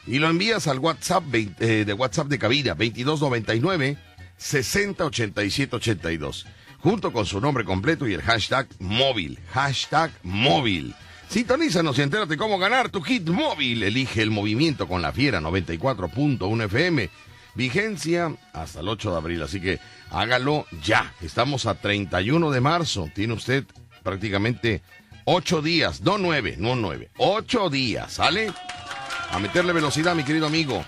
Y lo envías al WhatsApp eh, de WhatsApp de cabina 2299 608782, junto con su nombre completo y el hashtag móvil, hashtag móvil. Sintonízanos y entérate cómo ganar tu kit móvil. Elige el movimiento con la fiera 94.1 FM. Vigencia hasta el 8 de abril, así que hágalo ya. Estamos a 31 de marzo. Tiene usted prácticamente 8 días, no 9, no 9, 8 días, ¿sale? A meterle velocidad, mi querido amigo.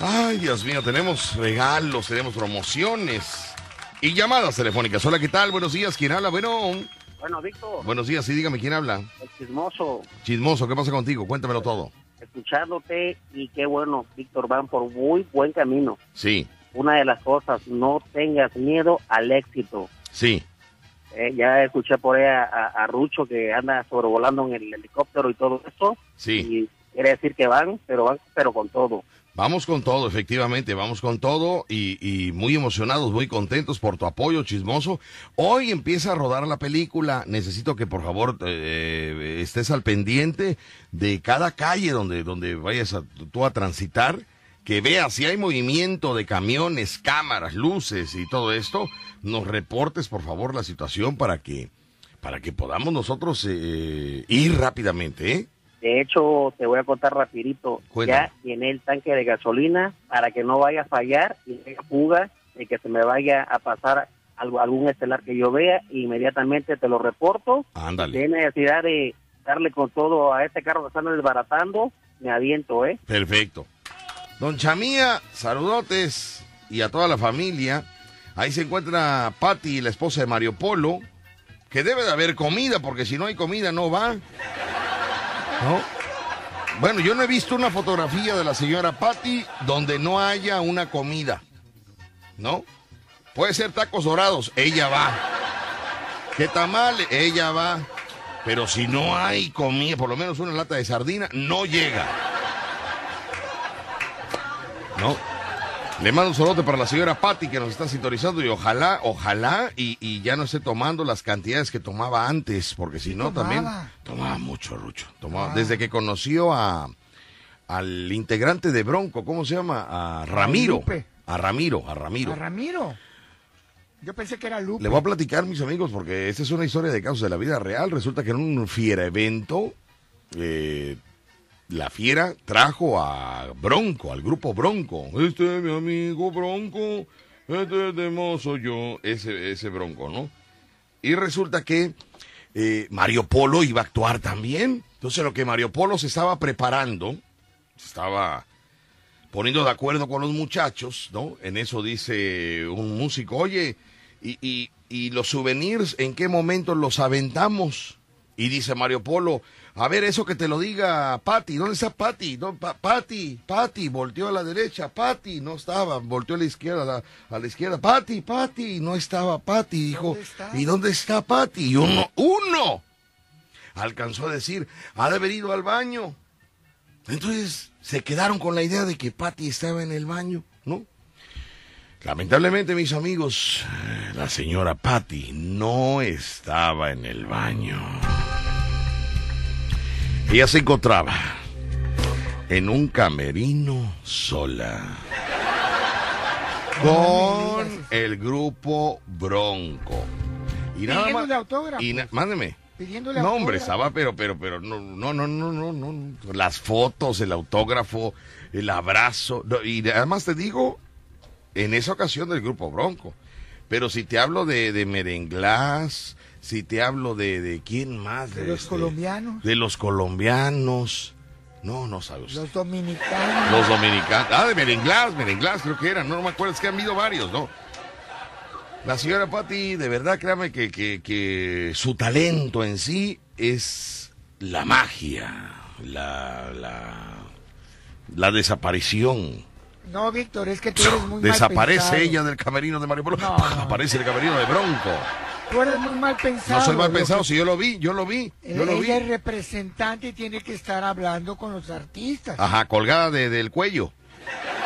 Ay, Dios mío, tenemos regalos, tenemos promociones y llamadas telefónicas. Hola, ¿qué tal? Buenos días, ¿quién habla? Bueno. Bueno, Víctor. Buenos días, sí, dígame, ¿quién habla? El chismoso. Chismoso, ¿qué pasa contigo? Cuéntamelo todo escuchándote y qué bueno, Víctor, van por muy buen camino. Sí. Una de las cosas, no tengas miedo al éxito. Sí. Eh, ya escuché por ahí a, Rucho que anda sobrevolando en el helicóptero y todo eso. Sí. Y quiere decir que van, pero van, pero con todo. Vamos con todo, efectivamente, vamos con todo y, muy emocionados, muy contentos por tu apoyo, chismoso. Hoy empieza a rodar la película, necesito que por favor eh, estés al pendiente de cada calle donde, donde vayas a, tú a transitar, que veas si hay movimiento de camiones, cámaras, luces y todo esto, nos reportes por favor la situación para que, para que podamos nosotros eh, ir rápidamente, ¿eh? De hecho, te voy a contar rapidito. Ya tiene el tanque de gasolina para que no vaya a fallar y no fuga y que se me vaya a pasar algo, algún estelar que yo vea. inmediatamente te lo reporto. Ándale. Tiene necesidad de darle con todo a este carro que están desbaratando. Me aviento, ¿eh? Perfecto. Don Chamía, saludotes y a toda la familia. Ahí se encuentra Patti, la esposa de Mario Polo, que debe de haber comida, porque si no hay comida no va. Bueno, yo no he visto una fotografía de la señora Patty donde no haya una comida. ¿No? Puede ser tacos dorados, ella va. ¿Qué tamal? Ella va. Pero si no hay comida, por lo menos una lata de sardina, no llega. ¿No? Le mando un saludo para la señora Patti que nos está sintonizando y ojalá, ojalá y, ya no esté tomando las cantidades que tomaba antes, porque si no también tomaba mucho, Rucho. Tomaba, ah. Desde que conoció a al integrante de Bronco, ¿cómo se llama? A Ramiro. A Ramiro, a Ramiro. A Ramiro. Yo pensé que era Lupe. Le voy a platicar, mis amigos, porque esta es una historia de casos de la vida real. Resulta que en un fiera evento eh, la fiera trajo a Bronco, al grupo Bronco. Este es mi amigo Bronco, este es de mozo yo, ese, ese Bronco, ¿no? Y resulta que eh, Mario Polo iba a actuar también. Entonces lo que Mario Polo se estaba preparando, se estaba poniendo de acuerdo con los muchachos, ¿no? En eso dice un músico, oye, y, y, y los souvenirs, ¿en qué momento los aventamos? Y dice Mario Polo, a ver, eso que te lo diga Patti, ¿dónde está Patti? No, Patti, Patti, volteó a la derecha, Patti, no estaba, volteó a la izquierda, a la, izquierda, Patti, Patti, no estaba Patti, dijo, ¿y dónde está Patti? Y uno, uno, alcanzó a decir, ha de haber ido al baño. Entonces se quedaron con la idea de que Patti estaba en el baño, ¿no? Lamentablemente, mis amigos, la señora Patty no estaba en el baño. Ella se encontraba en un camerino sola. con el grupo Bronco. Y nada más. autógrafo. Y mándeme. Pidiéndole no, hombre, estaba, pero, pero, pero, no, no, no, no, no, no. Las fotos, el autógrafo, el abrazo. y además te digo, en esa ocasión del grupo Bronco. Pero si te hablo de, de Merenglás, si te hablo de, de quién más. De, los este, colombianos. De los colombianos. No, no sabes. Los dominicanos. Los dominicanos. Ah, de Merenglás, Merenglás creo que eran. No, no me acuerdo, es que han habido varios, ¿no? La señora Patti, de verdad, créame que, que, que su talento en sí es la magia, la, la, la desaparición no, Víctor, es que tú eres muy Desaparece ella del camerino de Mario Polo. Aparece el camerino de Bronco. Tú eres muy mal pensado. No soy mal pensado, si yo lo vi, yo lo vi. Yo lo ella es representante y tiene que estar hablando con los artistas. Ajá, colgada del cuello.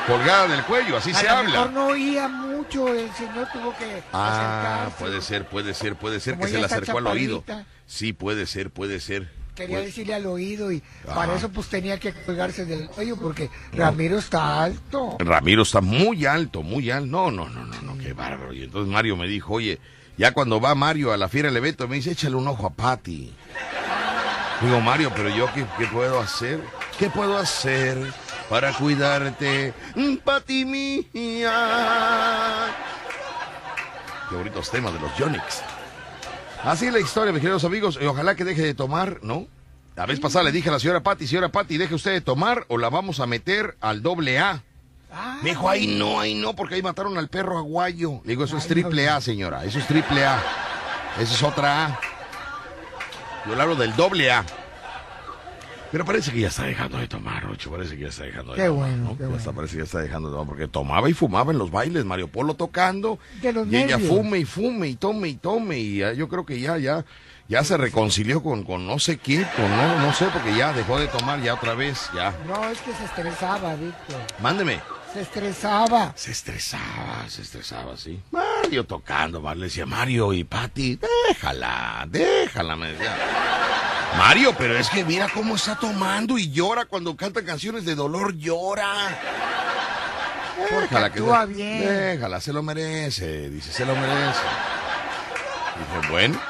Colgada del cuello, así se habla. Mejor no oía mucho, el señor tuvo que Ah, puede ser, puede ser, puede ser que se le acercó al oído. Sí, puede ser, puede ser quería decirle al oído y para eso pues tenía que colgarse del cuello porque Ramiro está alto. Ramiro está muy alto, muy alto. No, no, no, no, no, qué bárbaro. Y entonces Mario me dijo, oye, ya cuando va Mario a la fiera del evento, me dice, échale un ojo a Patty. Digo, Mario, pero yo qué, qué puedo hacer? ¿Qué puedo hacer para cuidarte, Patty mía? Qué bonitos temas de los Yonix. Así es la historia, mis queridos amigos. Y ojalá que deje de tomar, ¿no? La vez pasada le dije a la señora Patti, señora Patti, deje usted de tomar o la vamos a meter al doble A. Ah. Me dijo, ahí no, ahí no, porque ahí mataron al perro aguayo. Le digo, eso es triple A, señora, eso es triple A. Eso es otra A. Yo le hablo del doble A. Pero parece que ya está dejando de tomar, Rocho. Parece que ya está dejando de qué tomar. Bueno, qué bueno. parece que ya está dejando de tomar. Porque tomaba y fumaba en los bailes, Mario Polo tocando. y ella fume y fume y tome y tome. Y yo creo que ya, ya, ya se reconcilió con, con no sé quién, con no, no sé, porque ya dejó de tomar ya otra vez, ya. No, es que se estresaba, Víctor. Mándeme. Se estresaba. Se estresaba, se estresaba, sí. Mario tocando, le decía Mario y Pati, déjala, déjala, me decía. Mario, pero es que mira cómo está tomando y llora cuando canta canciones de dolor, llora. Déjala que actúa bien. Déjala, se lo merece, dice, se lo merece. Dice, bueno,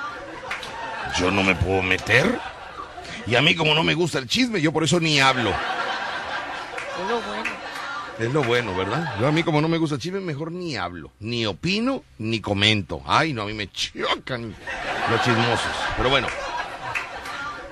yo no me puedo meter. Y a mí como no me gusta el chisme, yo por eso ni hablo. Lo bueno. Es lo bueno, ¿verdad? Yo a mí como no me gusta el chisme, mejor ni hablo. Ni opino, ni comento. Ay, no, a mí me chocan los chismosos. Pero bueno.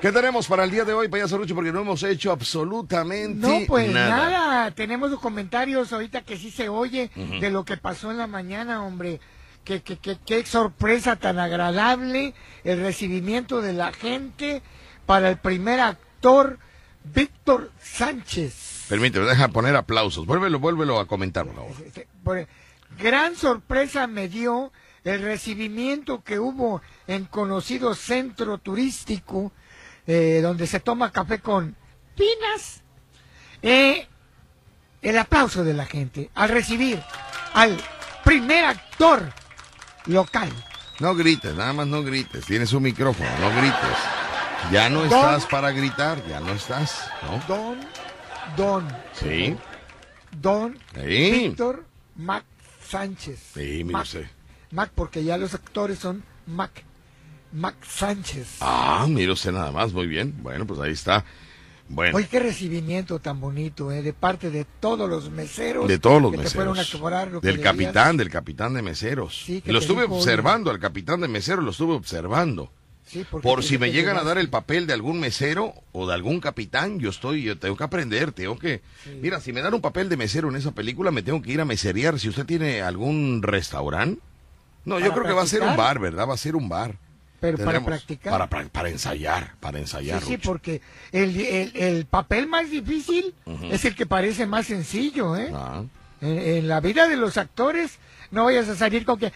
¿Qué tenemos para el día de hoy, payaso Rucho? Porque no hemos hecho absolutamente no, pues nada. Tenemos los comentarios ahorita que sí se oye de lo que pasó en la mañana, hombre. Qué, qué, qué, qué sorpresa tan agradable el recibimiento de la gente para el primer actor, Víctor Sánchez. Permíteme, deja poner aplausos. Vuélvelo, vuélvelo a comentar, por Gran sorpresa me dio el recibimiento que hubo en conocido centro turístico eh, donde se toma café con pinas, eh, el aplauso de la gente al recibir al primer actor local. No grites, nada más no grites. Tienes un micrófono, no grites. Ya no estás para gritar, ya no estás, ¿no? Don, Don. Sí. Don Víctor Mac Sánchez. Sí, mire Mac, Mac, porque ya los actores son Mac. Max Sánchez. Ah, mire usted nada más, muy bien. Bueno, pues ahí está. Bueno. Hoy qué recibimiento tan bonito, ¿eh? De parte de todos los meseros. De todos los meseros. del capitán, del capitán de meseros. Sí, lo estuve observando, al capitán de meseros lo estuve observando. Sí, Por si me llegan a dar el papel de algún mesero o de algún capitán, yo estoy, yo tengo que aprender, tengo que... Mira, si me dan un papel de mesero en esa película, me tengo que ir a meserear. Si usted tiene algún restaurante... No, yo creo que va a ser un bar, ¿verdad? Va a ser un bar. Pero para practicar. Para, para, ensayar, para ensayar. Sí, sí porque el, el, papel más difícil es el que parece más sencillo, ¿eh? Ah. En, la vida de los actores no vayas a salir con que, ay,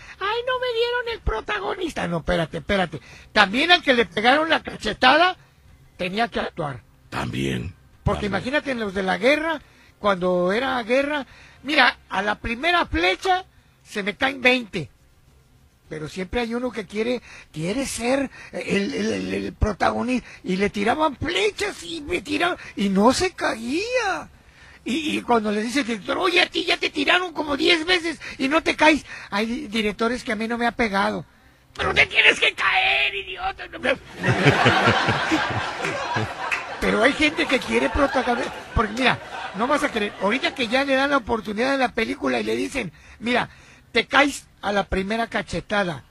no me dieron el protagonista. No, espérate, espérate. También al que le pegaron la cachetada, tenía que actuar. También. Porque imagínate en los de la guerra, cuando era guerra, mira, a la primera flecha se me caen 20 pero siempre hay uno que quiere quiere ser el, protagonista y le tiraban flechas y me tiraban y no se caía Y, cuando le dice el director, oye, a ti ya te tiraron como 10 veces y no te caes. Hay directores que a mí no me ha pegado. Pero te tienes que caer, idiota. Pero hay gente que quiere protagonizar. Porque mira, no vas a creer. Ahorita que ya le dan la oportunidad en la película y le dicen, mira, te caes a la primera cachetada.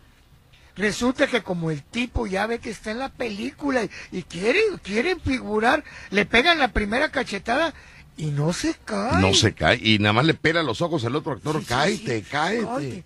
Resulta que como el tipo ya ve que está en la película y, quiere, quiere figurar, le pegan la primera cachetada y no se cae. No se cae. Y nada más le pela los ojos al otro actor. cáete, cáete.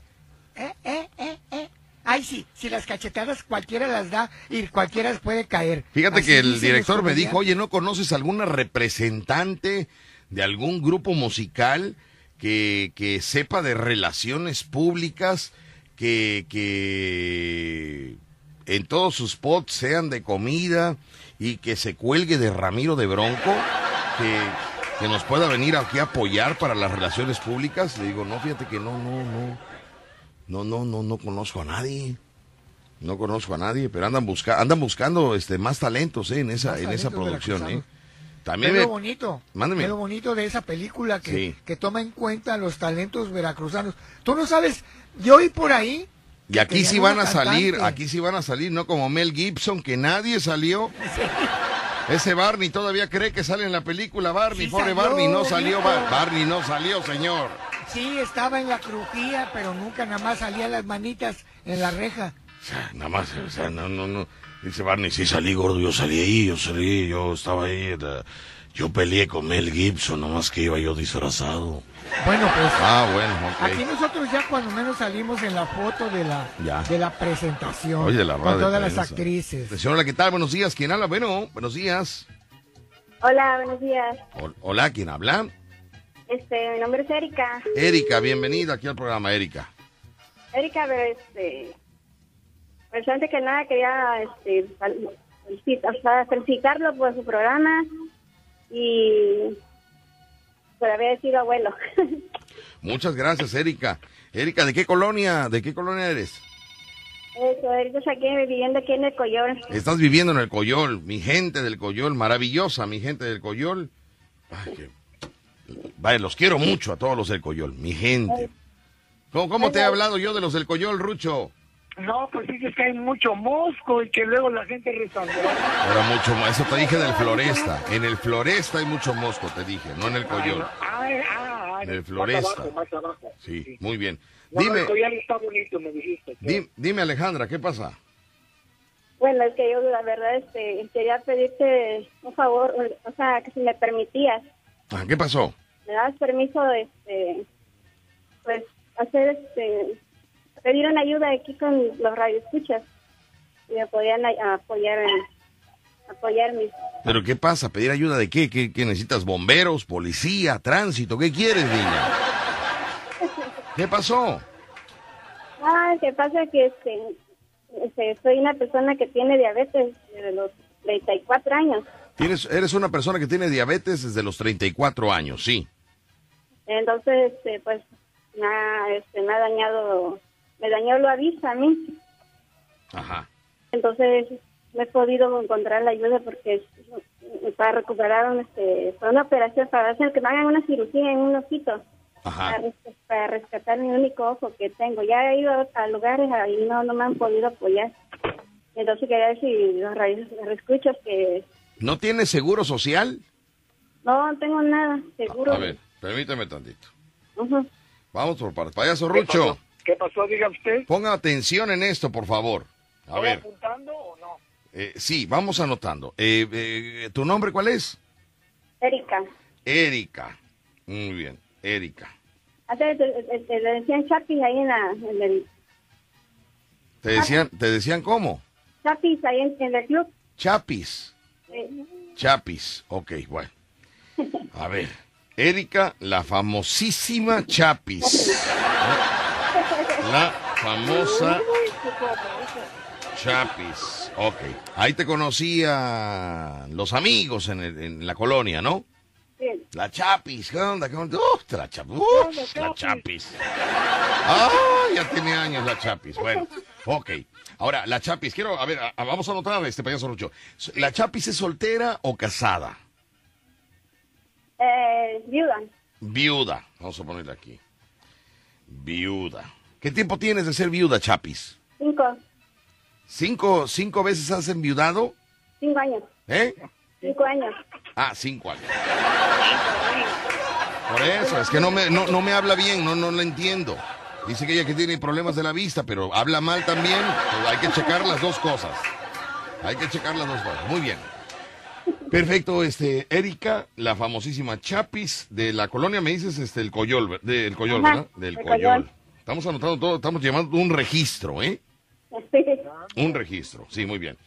Eh, eh, eh, eh. Ay, sí, si las cachetadas cualquiera las da y cualquiera puede caer. Fíjate que el director me dijo, oye, ¿no conoces alguna representante de algún grupo musical que, que sepa de relaciones públicas, que, que en todos sus spots sean de comida y que se cuelgue de Ramiro de Bronco? Que, que nos pueda venir aquí a apoyar para las relaciones públicas. Le digo, no, fíjate que no, no, no. No, no, no, no conozco a nadie. No conozco a nadie, pero andan buscando, andan buscando este más talentos eh, en esa, en esa producción, eh. También es lo bonito, es lo bonito de esa película que, que toma en cuenta los talentos veracruzanos. Tú no sabes, yo oí por ahí y aquí sí van a salir, aquí sí van a salir, no como Mel Gibson, que nadie salió. Ese Barney todavía cree que sale en la película Barney. Pobre Barney no salió, Barney no salió, señor. Sí, estaba en la crujía, pero nunca nada más salía las manitas en la reja. O sea, nada más, o sea, no, no, no. Dice Barney, sí salí gordo, yo salí ahí, yo salí, yo estaba ahí. Yo peleé con Mel Gibson, nomás que iba yo disfrazado. Bueno, pues. Ah, bueno, Aquí nosotros ya cuando menos salimos en la foto de la, de la presentación. Oye, la Con todas las actrices. Señora, ¿qué tal? Buenos días. ¿Quién habla? Bueno, buenos días. Hola, buenos días. hola, ¿quién habla? Este, mi nombre es Erika. Erika, bienvenida aquí al programa, Erika. Erika, pero este, pues antes que nada quería este, felicitarlo por su programa y por haber sido abuelo. Muchas gracias, Erika. Erika, ¿de qué colonia? ¿De qué colonia eres? Eso, ahorita aquí viviendo aquí en el Coyol. Estás viviendo en el Coyol, mi gente del Coyol, maravillosa, mi gente del Coyol. Ay, qué Vaya, los quiero mucho a todos los del Coyol, mi gente. ¿Cómo, te he hablado yo de los del Coyol, Rucho? No, pues dices que hay mucho mosco y que luego la gente responde. Ahora mucho eso te dije del Floresta. En el Floresta hay mucho mosco, te dije, no en el. Ah, ah, en el Floresta. Sí, muy bien. dime, el Coyol está bonito, me dijiste. Dime, Alejandra, ¿qué pasa? Bueno, es que yo la verdad este, quería pedirte un favor, o sea, que si me permitías. Ah, ¿Qué pasó? ¿Me das permiso de, este, pues, hacer, este, pedir una ayuda aquí con los radioescuchas? Y me podían apoyar apoyarme. ¿Pero qué pasa? ¿Pedir ayuda de qué? ¿Qué, necesitas? ¿Bomberos? ¿Policía? ¿Tránsito? ¿Qué quieres, niña? ¿Qué pasó? Ah, que pasa que este, este, soy una persona que tiene diabetes desde los 34 años. Tienes, eres una persona que tiene diabetes desde los 34 años, sí. Entonces, este, pues, me ha, este, me ha dañado, me dañó lo avisa a mí. Ajá. Entonces, no he podido encontrar la ayuda porque para recuperar este, una operación, para hacer que me hagan una cirugía en un ojito. Ajá. Para, rescatar mi único ojo que tengo. Ya he ido a lugares y no, no me han podido apoyar. Entonces quería decir los raíces, escuchas que ¿No tiene seguro social? No, no tengo nada, seguro. A, ver, permíteme tantito. Vamos por partes. Payaso Rucho. ¿Qué pasó? Diga usted. Ponga atención en esto, por favor. A ver. apuntando o no? Eh, sí, vamos anotando. Eh, eh, ¿Tu nombre cuál es? Erika. Erika. Muy bien, Erika. Te, decían Chapis ahí en, la, en el... ¿Te decían, ¿Te decían cómo? Chapis ahí en el club. Chapis. Chapis, ok, bueno. A ver, Erika, la famosísima Chapis. La famosa Chapis. Ok, ahí te conocían los amigos en, la colonia, ¿no? La Chapis, ¿qué onda? ¿Qué onda? la, Chapis. la Chapis. Ah, ya tiene años la Chapis. Bueno, ok. Ahora, la Chapis, quiero, a ver, vamos a anotar este payaso Rucho. ¿La Chapis es soltera o casada? Eh, viuda. Viuda. Vamos a ponerle aquí. Viuda. ¿Qué tiempo tienes de ser viuda, Chapis? Cinco. ¿Cinco, cinco veces has enviudado? Cinco años. ¿Eh? Cinco años. Ah, cinco años. Por eso, es que no me, no, no me habla bien, no, no la entiendo. Dice que ella que tiene problemas de la vista, pero habla mal también. Pues hay que checar las dos cosas. Hay que checar las dos cosas. Muy bien. Perfecto, este, Erika, la famosísima Chapis de la colonia, me dices, este, el Coyol, del Coyol, ¿verdad? Del Coyol. Estamos anotando todo, estamos llevando un registro, ¿eh? Un registro, sí, muy bien.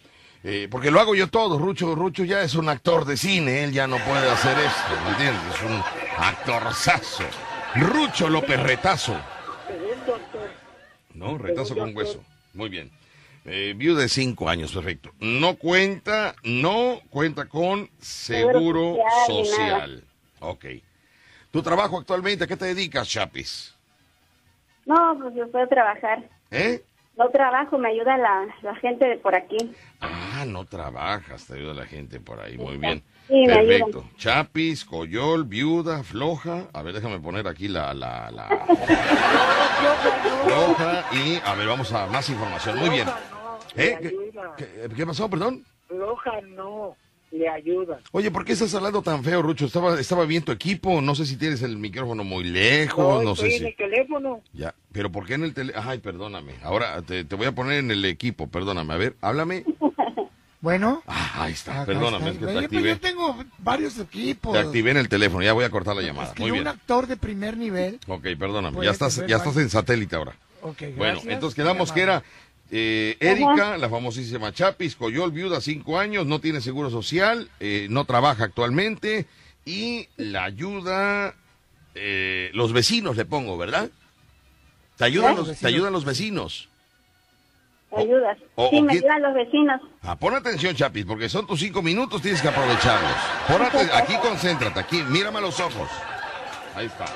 Eh, porque lo hago yo todo, Rucho, Rucho ya es un actor de cine, él ya no puede hacer esto, ¿me entiendes? Es un actorzazo. Rucho López Retazo. No, retazo con hueso. Muy bien. Eh, viuda de cinco años, perfecto. No cuenta, no cuenta con seguro social. Ok. ¿Tu trabajo actualmente a qué te dedicas, Chapis? No, pues yo puedo trabajar. ¿Eh? No trabajo, me ayuda la, la gente de por aquí. Ah, no trabajas, te ayuda la gente por ahí, muy bien. Sí, Perfecto. Chapis, Coyol, viuda, floja. A ver, déjame poner aquí la, la, la... floja y, a ver, vamos a más información. Muy bien. ¿Eh? ¿Qué, ¿Qué, pasó, perdón? Floja no, le ayuda. Oye, ¿por qué estás hablando tan feo, Rucho? Estaba, estaba bien tu equipo, no sé si tienes el micrófono muy lejos, no, sé si... en el teléfono. Ya, pero ¿por qué en el teléfono? Ay, perdóname, ahora te, te, voy a poner en el equipo, perdóname, a ver, háblame. Bueno. Ah, ahí está, perdóname, es que te activé. Yo tengo varios equipos. Te activé en el teléfono, ya voy a cortar la llamada. Es que muy bien. un actor de primer nivel. Ok, perdóname, ya estás, ya estás en satélite ahora. Okay, bueno, entonces quedamos que era eh, Erika, la famosísima Chapis, Coyol, viuda, cinco años, no tiene seguro social, eh, no trabaja actualmente y la ayuda eh, los vecinos, le pongo, ¿verdad? ¿Te ayudan, los, ¿te ayudan los vecinos? ¿Te ayudas? O, sí, o me ayudan los vecinos. Ah, pon atención, Chapis, porque son tus cinco minutos, tienes que aprovecharlos. Pon aquí, concéntrate, aquí, mírame a los ojos. Ahí está.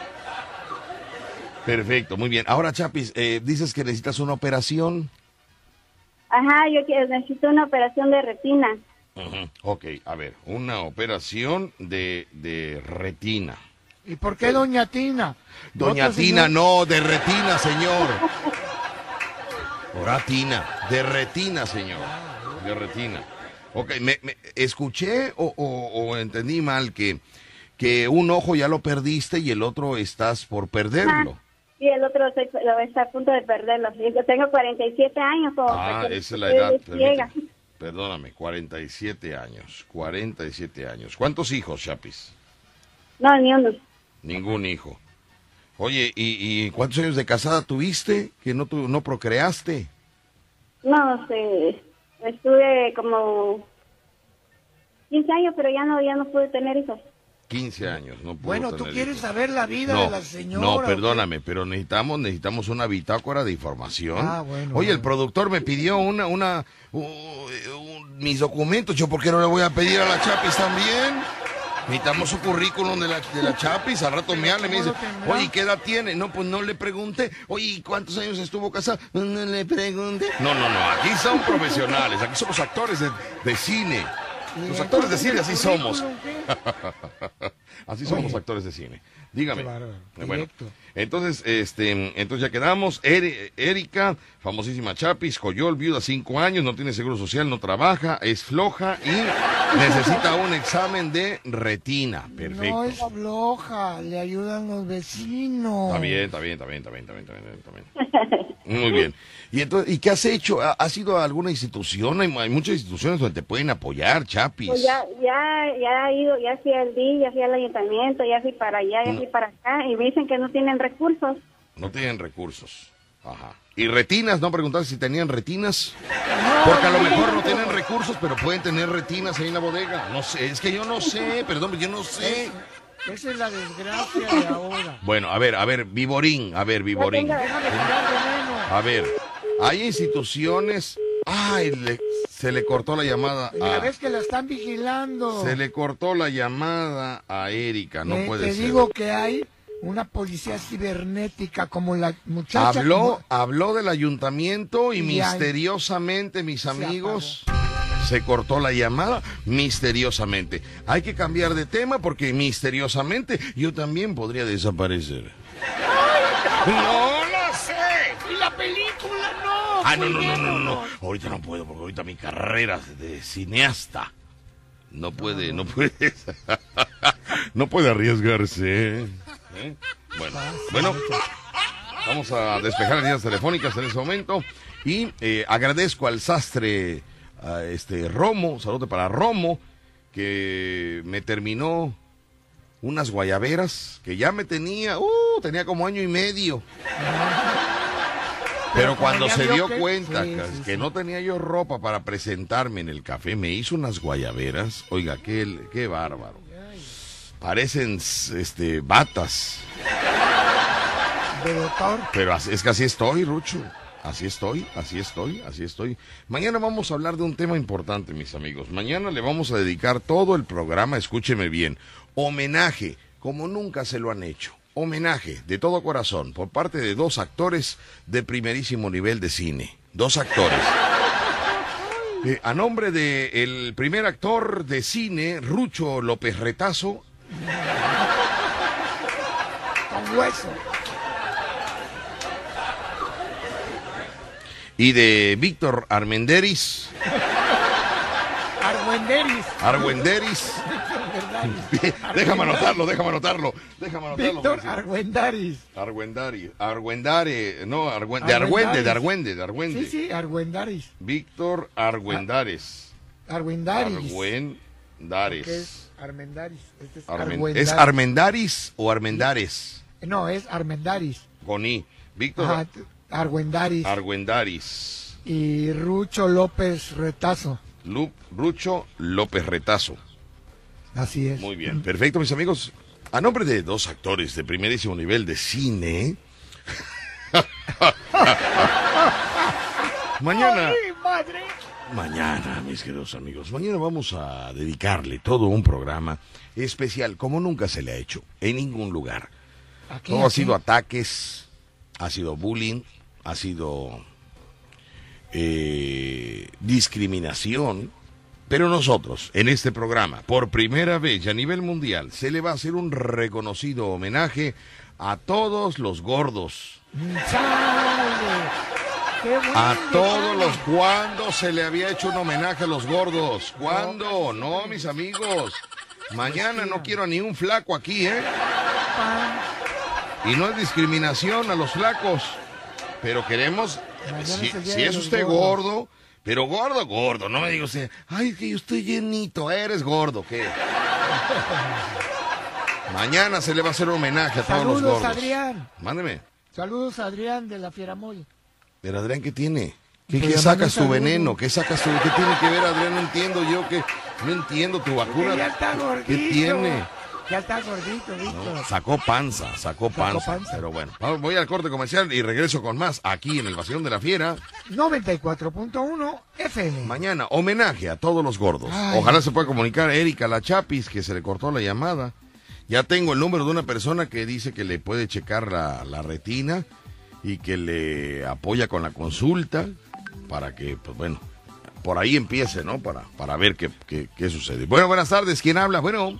Perfecto, muy bien. Ahora, Chapis, eh, dices que necesitas una operación. Ajá, yo necesito una operación de retina. Uh -huh. Ok, a ver, una operación de, de retina. ¿Y por qué Doña Tina? Doña Tina, señor? no, de retina, señor. Ahora Tina, de retina, señor. De retina. Ok, me, me escuché o, o, o, entendí mal que, que un ojo ya lo perdiste y el otro estás por perderlo. Sí, el otro lo está a punto de perderlo. Yo tengo 47 años. Como ah, esa es la edad. Permítame. Perdóname, 47 años. 47 años. ¿Cuántos hijos, Chapis? No, ni uno. Ningún hijo. Oye, ¿y, y cuántos años de casada tuviste que no, tu, no procreaste? No, sé, estuve como 15 años, pero ya no, ya no pude tener hijos. 15 años, no puedo Bueno, tú quieres hijos. saber la vida no, de la señora. No, perdóname, pero necesitamos necesitamos una bitácora de información. Ah, bueno, Oye, bueno. el productor me pidió una una uh, uh, mis documentos, yo por qué no le voy a pedir a la Chapis también? Necesitamos su currículum de la, de la Chapis, al rato me habla y me dice, oye, ¿qué edad tiene? No, pues no le pregunté. Oye, ¿cuántos años estuvo casada? No le pregunté. No, no, no, aquí son profesionales, aquí somos actores de, de cine. Los actores de cine así somos. así somos los actores de cine. Dígame. Bueno, entonces, este, entonces ya quedamos. Erika, famosísima Chapis, Coyol, viuda, cinco años, no tiene seguro social, no trabaja, es floja y necesita un examen de retina. Perfecto. No es floja, le ayudan los vecinos. Está bien, está bien, está bien, está bien, está bien, está bien. Está bien. Muy bien. ¿Y entonces, ¿y qué has hecho? ¿Has ido a alguna institución? Hay, hay, muchas instituciones donde te pueden apoyar, Chapis. Pues ya, ya, ya he ido, ya fui al DI, ya fui al ayuntamiento, ya fui para allá, ya fui para acá, y me dicen que no tienen recursos. No tienen recursos. Ajá. ¿Y retinas? ¿No preguntaste si tenían retinas? Porque a lo mejor no tienen recursos, pero pueden tener retinas ahí en la bodega. No sé, es que yo no sé, perdón, yo no sé. Esa es la desgracia de ahora. Bueno, a ver, a ver, Viborín, a ver, Viborín. A ver, hay instituciones. Ay, le, se le cortó la llamada. A... A, vez que la están vigilando. se le cortó la llamada a Erika, no Eh, puede te ser. digo que hay una policía cibernética como la muchacha. Habló, como- habló del ayuntamiento y misteriosamente, mis amigos, se cortó la llamada misteriosamente. Hay que cambiar de tema porque misteriosamente yo también podría desaparecer. no lo sé. Y la película no. Ah, no, no, no, no, no. Ahorita no puedo porque ahorita mi carrera de cineasta no puede, no puede, no puede arriesgarse. ¿eh? Bueno, bueno, vamos a despejar las líneas telefónicas en ese momento y eh, agradezco al sastre, a este Romo, saludo para Romo, que me terminó unas guayaberas que ya me tenía, uh, tenía como año y medio. Pero cuando se dio cuenta que, no tenía yo ropa para presentarme en el café, me hizo unas guayaberas. Oiga, qué, qué bárbaro. Parecen este batas. Pero es que así estoy, Rucho. Así estoy, así estoy, así estoy. Mañana vamos a hablar de un tema importante, mis amigos. Mañana le vamos a dedicar todo el programa, escúcheme bien, homenaje, como nunca se lo han hecho homenaje de todo corazón por parte de dos actores de primerísimo nivel de cine. Dos actores. Eh, a nombre del el primer actor de cine, Rucho López Retazo. Con hueso. Y de Víctor Armenderis. Argüenderis. Argüenderis. déjame anotarlo, déjame anotarlo. Déjame anotarlo. Víctor Argüendaris. Argüendaris. Argüendare. No, de Argüende, de Argüende, de Argüende. Sí, sí, Argüendaris. Víctor Argüendares. Argüendaris. Argüendares. es Armendaris. Este es, ¿Es Armendaris o Armendares? No, es Armendaris. Con I. Víctor. Argüendaris. Argüendaris. Y Rucho López Retazo. Rucho López Retazo. Así es. Muy bien, perfecto, mis amigos. A nombre de dos actores de primerísimo nivel de cine. mañana. Mañana, mis queridos amigos, mañana vamos a dedicarle todo un programa especial, como nunca se le ha hecho, en ningún lugar. Todo ha sido ataques, ha sido bullying, ha sido eh, discriminación, pero nosotros, en este programa, por primera vez a nivel mundial, se le va a hacer un reconocido homenaje a todos los gordos. A todos los ¿Cuándo se le había hecho un homenaje a los gordos? ¿Cuándo? No, mis amigos. Mañana no quiero a ni un flaco aquí, ¿eh? Y no es discriminación a los flacos. Pero queremos, si, si es usted gordo pero gordo, gordo, no me usted, ay, que yo estoy llenito, eres gordo, ¿qué? Mañana se le va a hacer un homenaje a todos los gordos. Saludos, Adrián. Mándeme. Saludos, Adrián, de la Fiera Moy. Pero Adrián, ¿qué tiene? ¿Qué, ¿qué sacas tu veneno? ¿Qué sacas tu... ¿Qué tiene que ver, Adrián? No entiendo yo que... No entiendo tu vacuna. ¿Qué tiene? Ya está gordito, Víctor. sacó panza, sacó panza, Pero bueno, voy al corte comercial y regreso con más aquí en el Vacilón de la Fiera. 94.1 FM. Mañana, homenaje a todos los gordos. Ojalá se pueda comunicar Erika La Chapis, que se le cortó la llamada. Ya tengo el número de una persona que dice que le puede checar la, retina y que le apoya con la consulta para que, pues bueno, por ahí empiece, ¿no? Para, para ver qué, qué, qué sucede. Bueno, buenas tardes. ¿Quién habla? Bueno.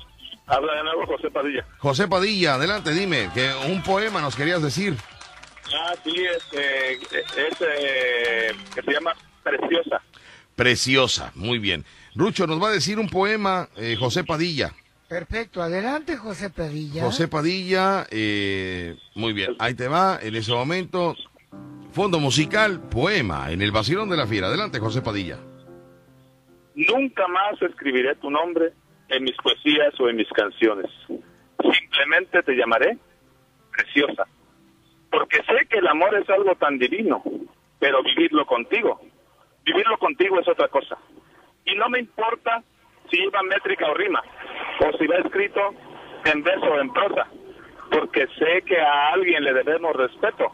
Habla de nuevo José Padilla. José Padilla, adelante, dime, que un poema nos querías decir. Ah, sí, este, es, eh, que se llama Preciosa. Preciosa, muy bien. Rucho, nos va a decir un poema, eh, José Padilla. Perfecto, adelante José Padilla. José Padilla, eh, muy bien, ahí te va, en ese momento, fondo musical, poema, en el vacilón de la fiera. Adelante, José Padilla. Nunca más escribiré tu nombre en mis poesías o en mis canciones. Simplemente te llamaré preciosa, porque sé que el amor es algo tan divino, pero vivirlo contigo, vivirlo contigo es otra cosa. Y no me importa si lleva métrica o rima, o si va escrito en verso o en prosa, porque sé que a alguien le debemos respeto.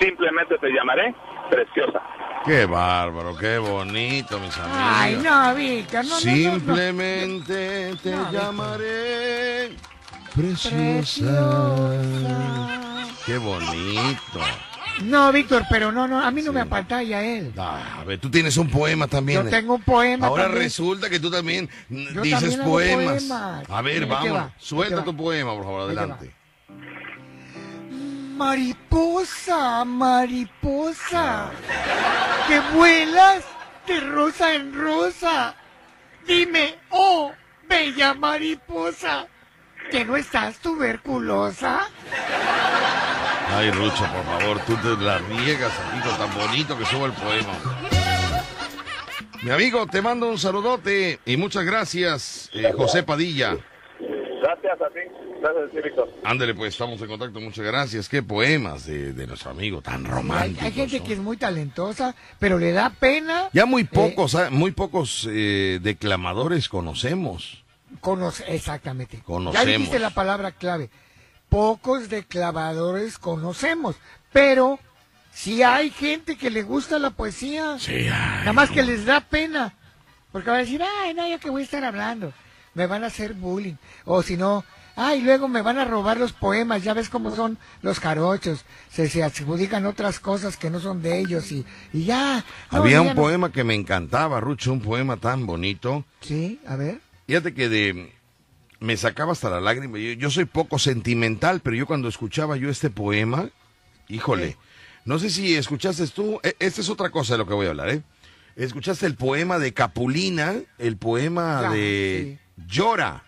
Simplemente te llamaré preciosa. Qué bárbaro, qué bonito, mis amigos. Ay, no, Víctor, no, Simplemente te llamaré preciosa. Qué bonito. No, Víctor, pero no, no, a mí no me apantalla él. Ah, a ver, tú tienes un poema también. Yo tengo un poema. Ahora resulta que tú también dices poemas. A ver, vamos, suelta tu poema, por favor, adelante. Mariposa, mariposa, que vuelas de rosa en rosa. Dime, oh, bella mariposa, que no estás tuberculosa. Ay, Rucha, por favor, tú te la riegas, amigo, tan bonito que subo el poema. Mi amigo, te mando un saludote y muchas gracias, eh, José Padilla. Gracias a ti. Gracias, Víctor. Ándale, pues estamos en contacto. Muchas gracias. Qué poemas de, nuestro amigo, tan romántico. Hay, gente que es muy talentosa, pero le da pena. Ya muy eh, pocos, ah, muy pocos eh, declamadores conocemos. Conoce, exactamente. Conocemos. Ya dijiste la palabra clave pocos declamadores conocemos, pero si hay gente que le gusta la poesía, nada más que les da pena, porque va a decir, ay, no, yo que voy a estar hablando, me van a hacer bullying, o si no, ay, luego me van a robar los poemas, ya ves cómo son los carochos, se, se adjudican otras cosas que no son de ellos y, y ya. Había un poema que me encantaba, Rucho, un poema tan bonito. Sí, a ver. Fíjate que de me sacaba hasta la lágrima. Yo, soy poco sentimental, pero yo cuando escuchaba yo este poema, híjole, no sé si escuchaste tú, e, esta es otra cosa de lo que voy a hablar, ¿eh? Escuchaste el poema de Capulina, el poema de Llora.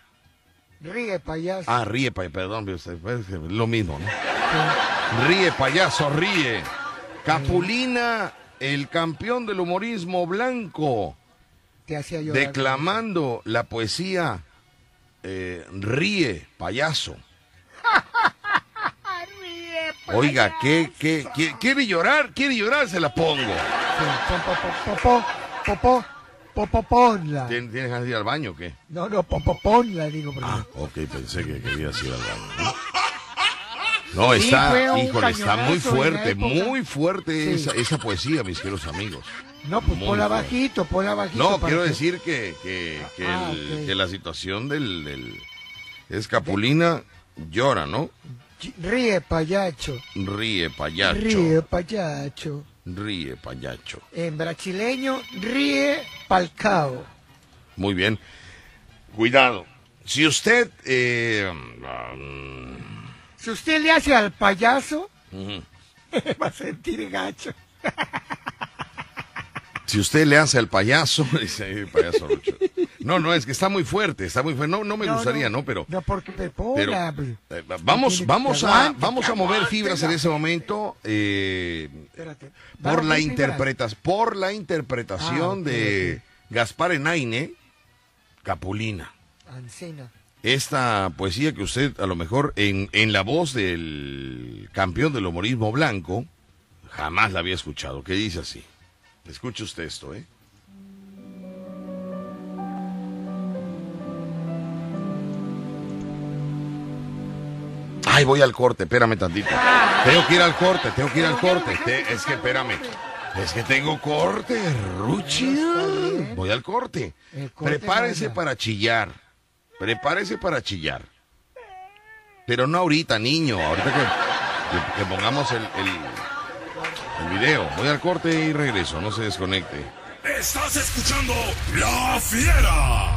Ríe payaso. Ah, ríe payaso, perdón, lo mismo, ¿no? Ríe payaso, ríe. Capulina, el campeón del humorismo blanco. Te hacía Declamando la poesía eh, ríe, payaso. ríe, Oiga, ¿qué, qué, quiere llorar? ¿Quiere llorar? Se la pongo. Popoponla. ¿Tienes ganas de ir al baño o qué? No, no, popoponla, digo. Ah, ok, pensé que querías ir al baño. No, está, híjole, está muy fuerte, muy fuerte esa, esa poesía, mis queridos amigos. No, pues ponla bajito, ponla bajito. No, quiero decir que, que, que, ah, la situación del, del Escapulina llora, ¿no? Ríe payacho. Ríe payacho. Ríe payacho. Ríe payacho. En brasileño, ríe palcao. Muy bien. Cuidado. Si usted... Eh, um, si usted le hace al payaso, va a sentir gacho. Si usted le hace al payaso, dice payaso No, no, es que está muy fuerte, está muy fuerte. No, no me gustaría, ¿no? Pero. No, porque pero, eh, vamos, vamos a, vamos a mover fibras en ese momento. Eh, por la interpretas, por la interpretación ah, de Gaspar Enaine, Capulina. Esta poesía que usted, a lo mejor, en, en la voz del campeón del humorismo blanco, jamás la había escuchado. Que dice así. Escuche usted esto, ¿eh? Ay, voy al corte, espérame tantito. Tengo que ir al corte, tengo que ir al corte. es que espérame. Es que tengo corte, Ruchi. Voy al corte. Prepárese para chillar. Prepárese para chillar. Pero no ahorita, niño. Ahorita que, pongamos el, el video. Voy al corte y regreso, no se desconecte. Estás escuchando La Fiera.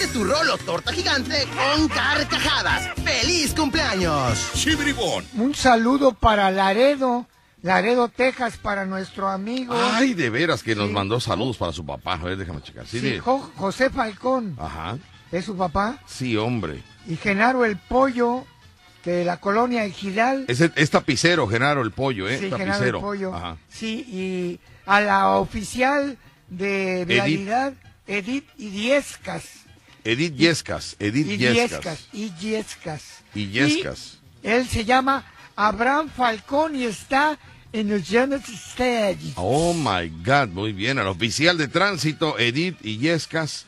tu rolo torta gigante con carcajadas. ¡Feliz cumpleaños! Chibribón. Un saludo para Laredo. Laredo, Texas, para nuestro amigo. Ay, de veras que nos mandó saludos para su papá. A ver, déjame checar. Sí, José Falcón. Ajá. ¿Es su papá? Sí, hombre. Y Genaro el Pollo, de la colonia Ejidal. Es, es tapicero, Genaro el Pollo, ¿eh? Sí, Genaro el Pollo. Ajá. Sí, y a la oficial de Vialidad, Edith, Edith Idiescas. Edith Yescas, Edith Yescas. Y Yescas. Y Yescas. él se llama Abraham Falcón y está en los United States. Oh my God, muy bien. Al oficial de tránsito Edith Illescas,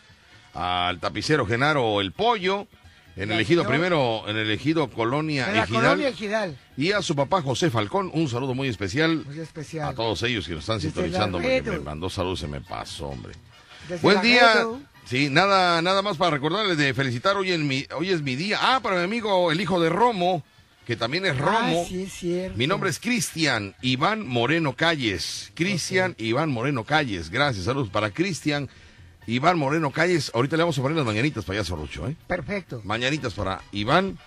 al tapicero Genaro El Pollo, en el ejido primero, en el ejido Colonia, en la Colonia Ejidal. Y a su papá José Falcón, un saludo muy especial. Muy especial. A todos ellos que nos están sintonizando. Me, me mandó saludos, se me pasó, hombre. Buen día. Sí, nada, nada más para recordarles de felicitar hoy, en mi, hoy es mi día. Ah, para mi amigo, el hijo de Romo, que también es Romo. Ah, sí, es cierto. Mi nombre es Cristian Iván Moreno Calles. Cristian Iván Moreno Calles. Gracias, saludos para Cristian Iván Moreno Calles. Ahorita le vamos a poner las mañanitas para allá, Sorrucho, ¿eh? Perfecto. Mañanitas para Iván.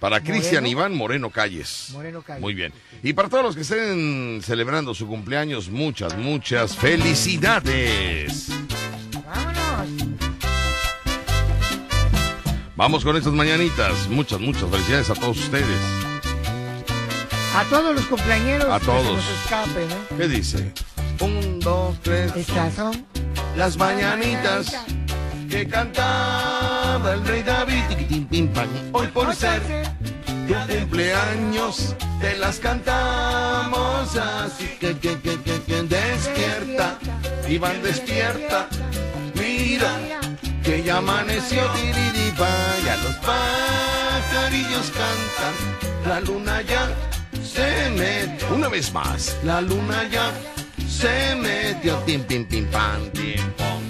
Para Cristian Iván Moreno Calles. Moreno Calles. Muy bien. Y para todos los que estén celebrando su cumpleaños, muchas, muchas felicidades. Vamos con estas mañanitas. Muchas, muchas felicidades a todos ustedes. A todos los cumpleaños. A todos. escapen, ¿eh? ¿Qué dice? Un, dos, tres. Estas son las mañanitas que cantaba el rey David. Hoy por ser tu cumpleaños te las cantamos así que, que, que, que, despierta. Iván despierta. Mira que ya amaneció ya los pajarillos cantan, la luna ya se metió. Una vez más, la luna ya se metió. Tim, pim, pim, pam, tim, pom.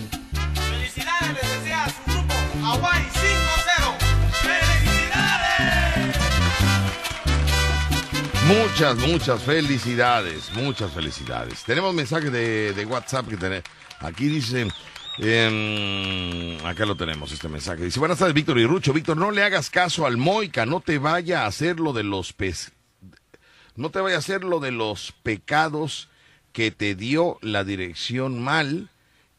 Felicidades, les desea su grupo Hawaii 5-0. ¡Felicidades! Muchas, muchas felicidades, muchas felicidades. Tenemos mensaje de, de WhatsApp que tenemos. Aquí dice, eh, acá lo tenemos, este mensaje. Dice, buenas tardes, Víctor y Rucho. Víctor, no le hagas caso al Moica, no te vaya a hacer lo de los pez... No te vaya a hacer lo de los pecados que te dio la dirección mal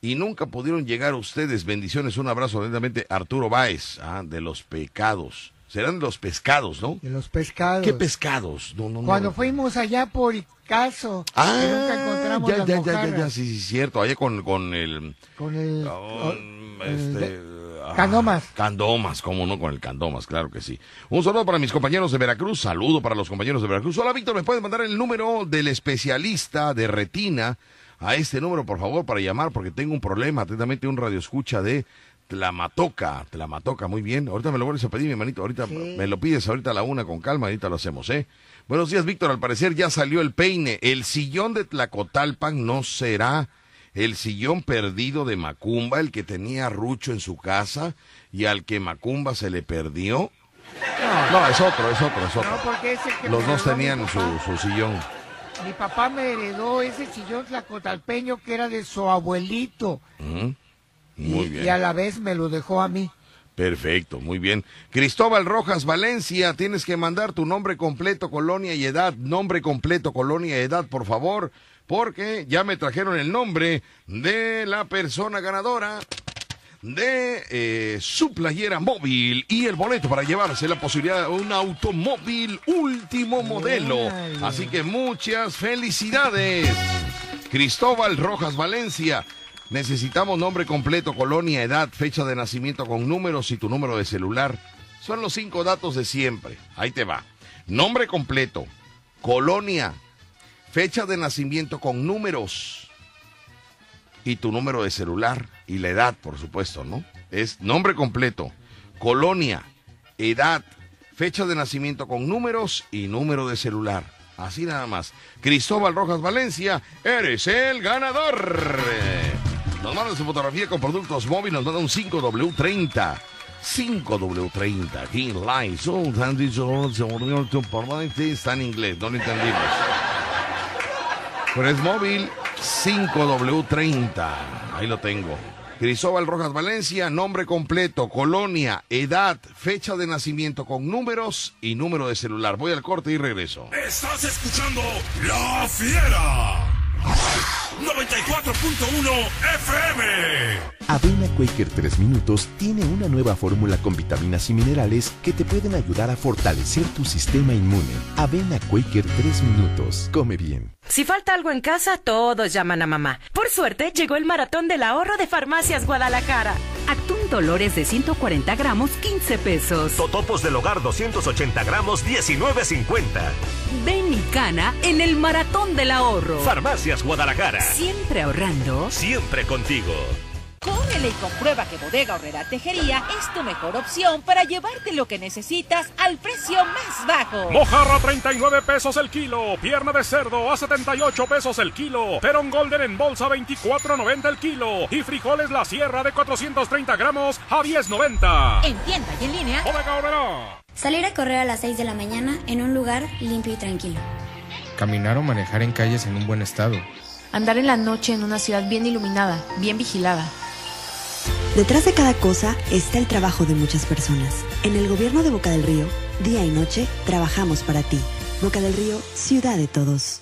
y nunca pudieron llegar ustedes. Bendiciones, un abrazo lentamente. Arturo Báez, ah, de los pecados. Serán los pescados, ¿no? De los pescados. ¿Qué pescados? No, no, Cuando fuimos allá por caso. Ah, nunca encontramos ya, ya, ya, ya, sí, sí, cierto. Allá con, con el. Con el. este, ah, candomas. Candomas, cómo no, con el Candomas, claro que sí. Un saludo para mis compañeros de Veracruz, saludo para los compañeros de Veracruz. Hola, Víctor, ¿me puedes mandar el número del especialista de retina a este número, por favor, para llamar? Porque tengo un problema. Atentamente, un radio escucha de Tlamatoca, Tlamatoca, muy bien. Ahorita me lo vuelves a pedir, mi hermanito. Ahorita me lo pides ahorita a la una con calma, ahorita lo hacemos, ¿eh? Buenos días, Víctor. Al parecer ya salió el peine. El sillón de Tlacotalpan no será el sillón perdido de Macumba, el que tenía Rucho en su casa y al que Macumba se le perdió. No, es otro, es otro, es otro. No, porque ese que Los dos tenían su, su, sillón. Mi papá me heredó ese sillón tlacotalpeño que era de su abuelito. Muy bien. y a la vez me lo dejó a mí. Perfecto, muy bien. Cristóbal Rojas Valencia, tienes que mandar tu nombre completo, colonia y edad. Nombre completo, colonia y edad, por favor, porque ya me trajeron el nombre de la persona ganadora de eh, su playera móvil y el boleto para llevarse la posibilidad de un automóvil último modelo. Así que muchas felicidades. Cristóbal Rojas Valencia. Necesitamos nombre completo, colonia, edad, fecha de nacimiento con números y tu número de celular. Son los cinco datos de siempre. Ahí te va. Nombre completo, colonia, fecha de nacimiento con números y tu número de celular y la edad, por supuesto, ¿no? Es nombre completo, colonia, edad, fecha de nacimiento con números y número de celular. Así nada más. Cristóbal Rojas Valencia, eres el ganador. Nos mandan su fotografía con productos móviles, nos manda un 5W30. 5W30 aquí en Lysol, está en inglés, no lo entendimos. Pero es móvil 5W30, ahí lo tengo. Cristóbal Rojas Valencia, nombre completo, colonia, edad, fecha de nacimiento con números y número de celular. Voy al corte y regreso. Estás escuchando La Fiera. 94.1 FM. Avena Quaker 3 Minutos tiene una nueva fórmula con vitaminas y minerales que te pueden ayudar a fortalecer tu sistema inmune. Avena Quaker 3 Minutos. Come bien. Si falta algo en casa, todos llaman a mamá. Por suerte, llegó el maratón del ahorro de Farmacias Guadalajara. Atún Dolores de 140 gramos, 15 pesos. Totopos del hogar 280 gramos, 19.50. Ven y cana en el maratón del ahorro. Farmacias Guadalajara. Siempre ahorrando. Siempre contigo. Córrele y comprueba que Bodega Horrera Tejería es tu mejor opción para llevarte lo que necesitas al precio más bajo. Mojarra 39 pesos el kilo, pierna de cerdo a 78 pesos el kilo, Perón Golden en bolsa 24.90 el kilo y frijoles La Sierra de 430 gramos a 10.90. En tienda y en línea. Bodega Horrera. Salir a correr a las 6 de la mañana en un lugar limpio y tranquilo. Caminar o manejar en calles en un buen estado. Andar en la noche en una ciudad bien iluminada, bien vigilada. Detrás de cada cosa está el trabajo de muchas personas. En el gobierno de Boca del Río, día y noche, trabajamos para ti. Boca del Río, ciudad de todos.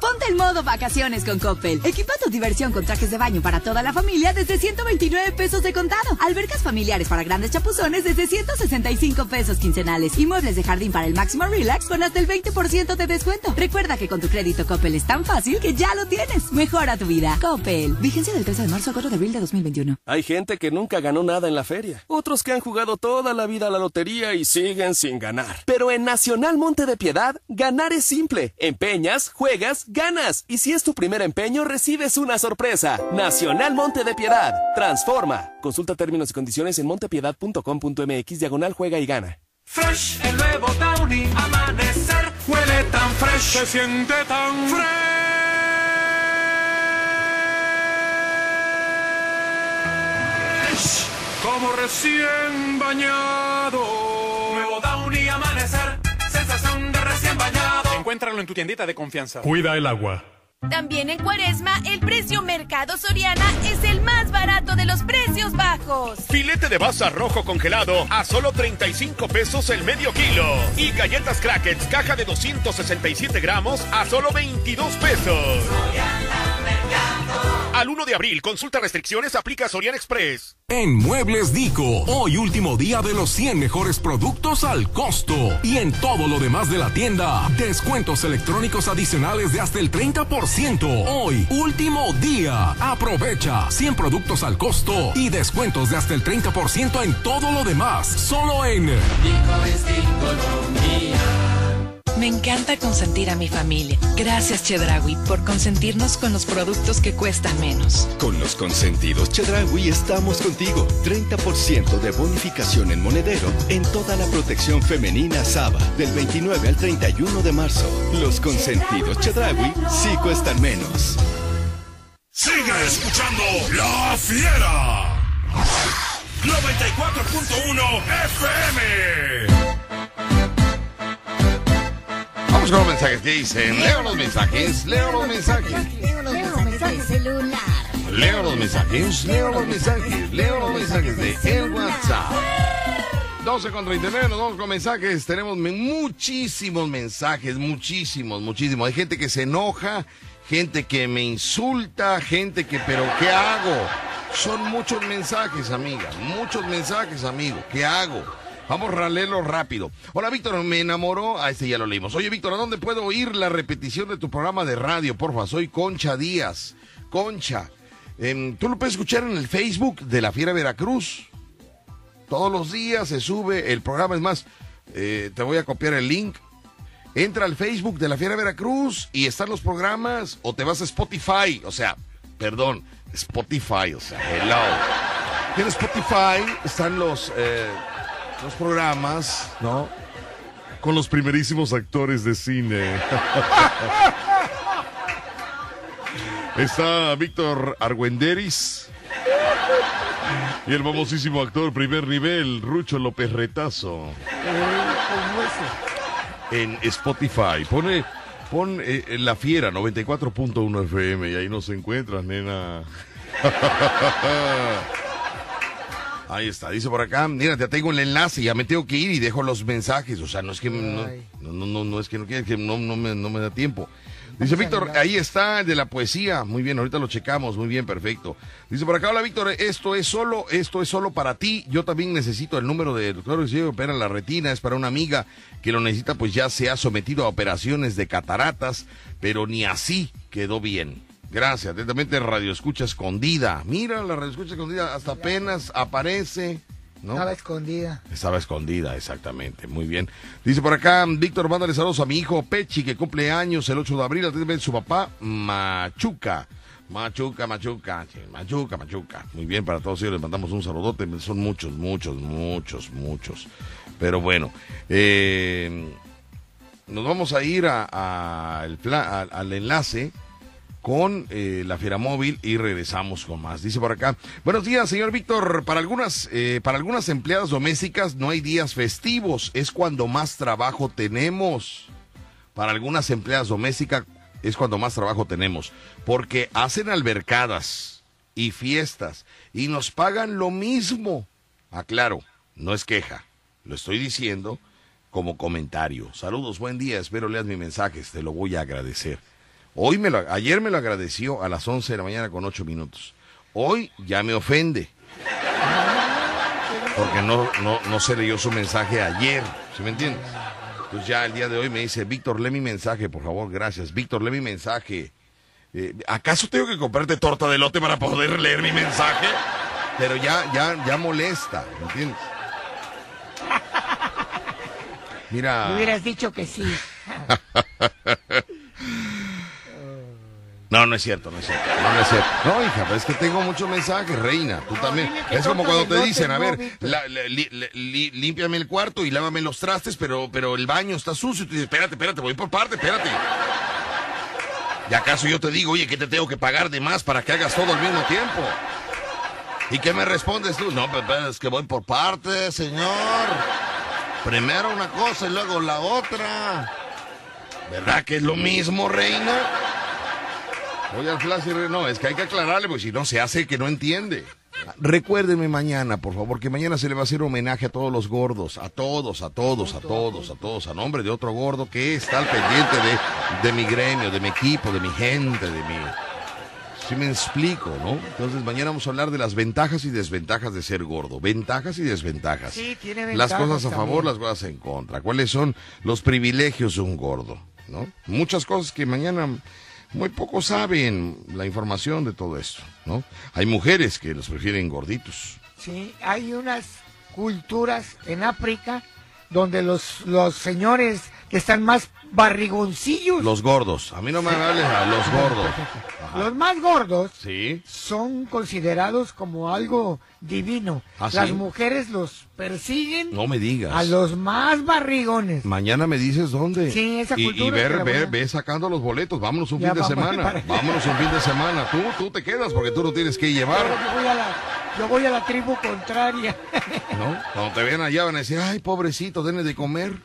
Ponte el modo vacaciones con Coppel. Equipa tu diversión con trajes de baño para toda la familia desde 129 pesos de contado. Albercas familiares para grandes chapuzones desde 165 pesos quincenales. Y muebles de jardín para el máximo relax con hasta el 20% de descuento. Recuerda que con tu crédito Coppel es tan fácil que ya lo tienes. Mejora tu vida. Coppel. Vigencia del 13 de marzo al 4 de abril de 2021. Hay gente que nunca ganó nada en la feria. Otros que han jugado toda la vida a la lotería y siguen sin ganar. Pero en Nacional Monte de Piedad, ganar es simple. Empeñas, juegas, ganas. Y si es tu primer empeño, recibes una sorpresa. Nacional Monte de Piedad. Transforma. Consulta términos y condiciones en montepiedad.com.mx diagonal juega y gana. Fresh, el nuevo Downy, amanecer, huele tan fresh, se siente tan fresh, como recién bañado. Nuevo Downy, amanecer, sensación de recién bañado. Encuéntralo en tu tiendita de confianza. Cuida el agua. También en Cuaresma, el precio Mercado Soriana es el más barato de los precios bajos. Filete de basa rojo congelado a solo 35 pesos el medio kilo. Y galletas crackers, caja de 267 gramos a solo 22 pesos. Al 1 de abril, consulta restricciones, aplica Sorian Express. En Muebles Dico, hoy último día de los 100 mejores productos al costo. Y en todo lo demás de la tienda, descuentos electrónicos adicionales de hasta el 30%. Hoy, último día. Aprovecha 100 productos al costo y descuentos de hasta el 30% en todo lo demás. Solo en Dico es. Me encanta consentir a mi familia. Gracias, Chedraui, por consentirnos con los productos que cuestan menos. Con los consentidos Chedraui estamos contigo. 30% de bonificación en monedero en toda la protección femenina Saba del 29 al 31 de marzo. Los consentidos Chedraui sí cuestan menos. Sigue escuchando La Fiera. 94.1 FM. Vamos con los mensajes que dicen. Leo los mensajes, leo los mensajes. Leo los mensajes celular. Leo los mensajes, leo los mensajes, leo los mensajes de el WhatsApp. 12 con 39, nos vamos con mensajes. Tenemos muchísimos mensajes, muchísimos, muchísimos. Hay gente que se enoja, gente que me insulta, gente que, pero ¿qué hago? Son muchos mensajes, amiga, muchos mensajes, amigo. ¿Qué hago? Vamos a leerlo rápido. Hola, Víctor, me enamoró. Ah, este ya lo leímos. Oye, Víctor, ¿a dónde puedo oír la repetición de tu programa de radio? Porfa, soy Concha Díaz. Concha, em, tú lo puedes escuchar en el Facebook de la Fiera Veracruz. Todos los días se sube el programa. Es más, eh, te voy a copiar el link. Entra al Facebook de la Fiera Veracruz y están los programas. O te vas a Spotify. O sea, perdón, Spotify. O sea, hello. En Spotify están los, eh, los programas, ¿no? Con los primerísimos actores de cine. Está Víctor Argüenderis. Y el famosísimo actor primer nivel, Rucho López Retazo. En Spotify. Pone, pon eh, La Fiera 94.1 FM y ahí nos encuentras, nena. Ahí está, dice por acá, mira, ya tengo el enlace, ya me tengo que ir y dejo los mensajes. O sea, no es que no, no, no, no es que no quiera, que no, no, me, no me da tiempo. Dice Víctor, ahí está el de la poesía. Muy bien, ahorita lo checamos, muy bien, perfecto. Dice por acá, hola Víctor, esto es solo, esto es solo para ti. Yo también necesito el número del doctor que se opera la retina, es para una amiga que lo necesita, pues ya se ha sometido a operaciones de cataratas, pero ni así quedó bien. Gracias. Atentamente, Radio Escucha Escondida. Mira, la Radio Escucha Escondida hasta apenas aparece. ¿no? Estaba escondida. Estaba escondida, exactamente. Muy bien. Dice por acá, Víctor, mándale saludos a mi hijo Pechi, que cumple años el 8 de abril. Atentamente, su papá, Machuca. Machuca, Machuca, Machuca, Machuca. Muy bien, para todos ellos les mandamos un saludote. Son muchos, muchos, muchos, muchos. Pero bueno, eh, nos vamos a ir a, a el pla- a- al enlace con eh, la Fiera Móvil y regresamos con más. Dice por acá, buenos días, señor Víctor. Para algunas, eh, para algunas empleadas domésticas no hay días festivos, es cuando más trabajo tenemos. Para algunas empleadas domésticas es cuando más trabajo tenemos, porque hacen albercadas y fiestas y nos pagan lo mismo. Aclaro, no es queja, lo estoy diciendo como comentario. Saludos, buen día, espero leas mi mensaje, te lo voy a agradecer. Hoy me lo, ayer me lo agradeció a las 11 de la mañana con 8 minutos. Hoy ya me ofende. Porque no, no, no se leyó su mensaje ayer, ¿sí me entiendes? Entonces ya el día de hoy me dice, Víctor, lee mi mensaje, por favor, gracias. Víctor, lee mi mensaje. Eh, ¿Acaso tengo que comprarte torta de lote para poder leer mi mensaje? Pero ya, ya, ya molesta, ¿me entiendes? Mira. Me hubieras dicho que sí. No, no es cierto, no es cierto. No, no es cierto. No, hija, pero es que tengo muchos mensajes, reina. Tú también. Es como cuando te dicen, a ver, la- la- li- li- límpiame el cuarto y lávame los trastes, pero, pero el baño está sucio. Y tú dices, espérate, espérate, voy por parte, espérate. ¿Y acaso yo te digo, oye, que te tengo que pagar de más para que hagas todo al mismo tiempo? ¿Y qué me respondes tú? No, pero, pero es que voy por parte, señor. Primero una cosa y luego la otra. ¿Verdad que es lo mismo, reina? Oye, al flash, y re- no, es que hay que aclararle, porque si no se hace que no entiende. Recuérdenme mañana, por favor, que mañana se le va a hacer homenaje a todos los gordos, a todos, a todos, a todos, a todos, a nombre de otro gordo que está al pendiente de, de mi gremio, de mi equipo, de mi gente, de mi... Si me explico, ¿no? Entonces mañana vamos a hablar de las ventajas y desventajas de ser gordo. Ventajas y desventajas. Sí, tiene Las ventajas cosas a favor, también. las cosas en contra. ¿Cuáles son los privilegios de un gordo? ¿No? Muchas cosas que mañana muy pocos saben la información de todo esto, ¿no? Hay mujeres que los prefieren gorditos. Sí, hay unas culturas en África donde los, los señores que están más barrigoncillos, Los gordos. A mí no me hables a los gordos. los más gordos, Sí. son considerados como algo divino. ¿Ah, Las sí? mujeres los persiguen No me digas. a los más barrigones. Mañana me dices dónde. Sí, esa y, cultura y ver, ver, ve sacando los boletos. Vámonos un Ya, fin de semana. para. Vámonos un fin de semana. Tú, tú te quedas porque tú no tienes que llevar. Yo voy a la, yo voy a la tribu contraria. ¿No? Cuando te vean allá van a decir, ay, pobrecito, denle de comer.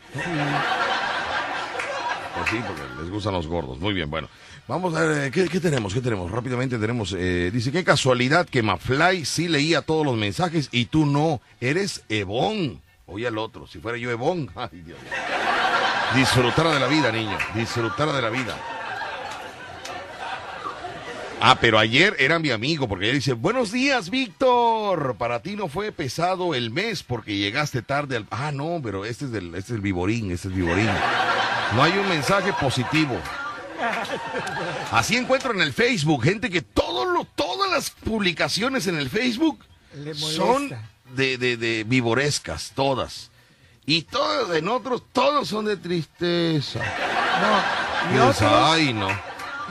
Pues sí, porque les gustan los gordos. Muy bien, bueno. Vamos a ver, eh, ¿qué, qué tenemos? ¿Qué tenemos? Rápidamente tenemos, eh, dice, qué casualidad que Mafly sí leía todos los mensajes y tú no. Eres Ebón. Oye al otro, si fuera yo Ebón. Ay. Disfrutar de la vida, niño. Disfrutar de la vida. Ah, pero ayer era mi amigo, porque él dice, buenos días, Víctor. Para ti no fue pesado el mes porque llegaste tarde al... Ah, no, pero este es, del, este es el viborín, este es el viborín. No hay un mensaje positivo. Así encuentro en el Facebook gente que todo lo, todas las publicaciones en el Facebook son de, de, de vivorescas, todas. Y todas en otros, todos son de tristeza. No, y otros, Ay, no.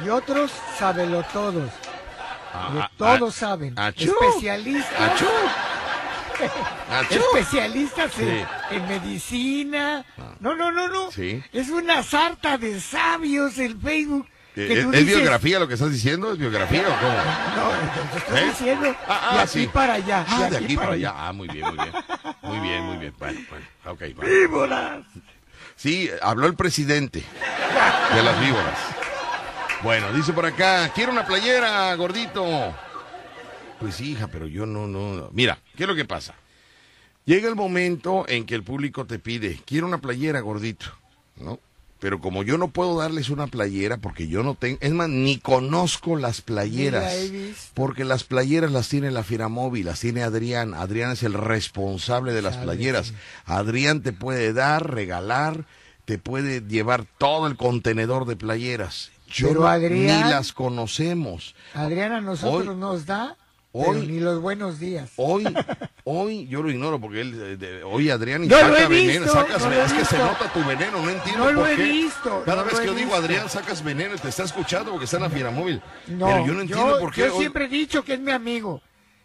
y otros sábelo todos. Ah, todos ah, saben. achú. Especialistas. Achú. Especialistas en, Sí. en medicina. No, no, no, no. Sí. Es una sarta de sabios el Facebook. Eh, que ¿Es, tú es dices, biografía lo que estás diciendo? ¿Es biografía o cómo? No, te estoy ¿Eh? diciendo. Ah, de ah, aquí sí. para allá. Ah, de aquí para allá. Ah, muy bien, muy bien. Muy bien, muy bien. Bueno, bueno. Ok, bueno. ¡Víboras! Sí, habló el presidente de las víboras. Bueno, dice por acá, quiero una playera, gordito. Pues hija, pero yo no, no. Mira, ¿qué es lo que pasa? Llega el momento en que el público te pide, quiero una playera, gordito, ¿no? Pero como yo no puedo darles una playera porque yo no tengo, es más, ni conozco las playeras. Porque las playeras las tiene la Firamóvil, las tiene Adrián. Adrián es el responsable de las Sabe, playeras. Adrián te puede dar, regalar, te puede llevar todo el contenedor de playeras. Yo Pero no- Adrián- ni las conocemos. Adriana, a nosotros Hoy- nos da hoy- pero ni los buenos días. Hoy, hoy yo lo ignoro porque él, eh, de- hoy Adrián y No saca veneno, sacas no es que se nota tu veneno, no entiendo No lo por he qué. visto, Cada no vez que yo digo visto. Adrián sacas veneno y te está escuchando porque está en la Firamóvil. No, Pero yo no entiendo yo, por qué. yo hoy- siempre he dicho que es mi amigo.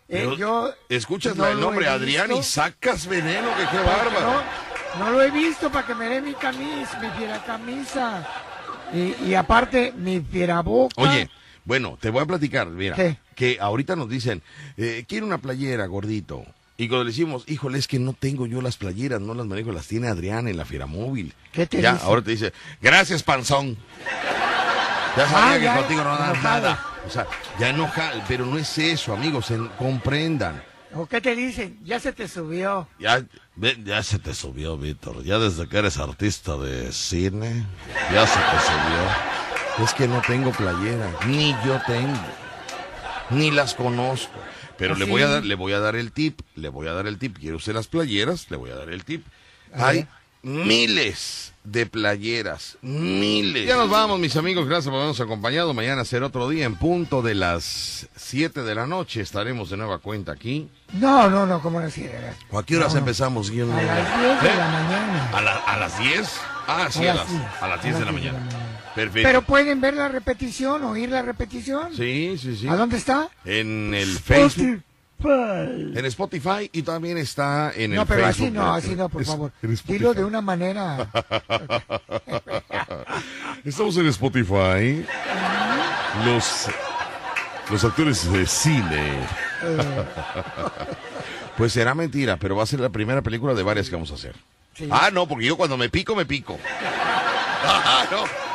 Eh, yo escuchas no el nombre Adrián y sacas veneno, que qué Porque bárbaro. No, no lo he visto para que me dé mi camisa, mi fiera camisa. Y, y aparte, mi fiera boca. Oye, bueno, te voy a platicar, mira, ¿Qué? Que ahorita nos dicen, eh, quiero una playera, gordito. Y cuando le decimos, híjole, es que no tengo yo las playeras, no las manejo, las tiene Adrián en la Fiera Móvil. ¿Qué te ya, dice? ahora te dice, gracias, panzón. Ya sabía Ah, que ya, contigo no enojado. nada. O sea, ya enoja, pero no es eso, amigos, en- comprendan. ¿O qué te dicen? Ya se te subió. Ya, ya se te subió, Víctor. Ya desde que eres artista de cine, ya se te subió. Es que no tengo playera, ni yo tengo, ni las conozco. Pero ¿Ah, le voy a dar, le voy a dar el tip, le voy a dar el tip. ¿Quiere usted las playeras? Le voy a dar el tip. Hay miles de playeras, miles. Ya nos vamos, mis amigos. Gracias por habernos acompañado. Mañana será otro día en punto de las 7 de la noche. Estaremos de nueva cuenta aquí. No, no, no, ¿cómo no así? ¿O a qué horas empezamos, Guión? A las 10 de la mañana. ¿A, la- a las 10? Ah, sí, A a, las las, diez. a las A 10 de las la 10 de mañana. Perfecto. Pero pueden ver la repetición, oír la repetición. Sí, sí, sí. ¿A dónde está? En el Facebook. Spotify. En Spotify y también está en el No, pero Facebook. así no, así no, por Es- favor. Dilo de una manera. Estamos en Spotify. Los, los actores de cine. Pues será mentira, pero va a ser la primera película de varias que vamos a hacer. Sí. Ah, no, porque yo cuando me pico, me pico. Ah, no.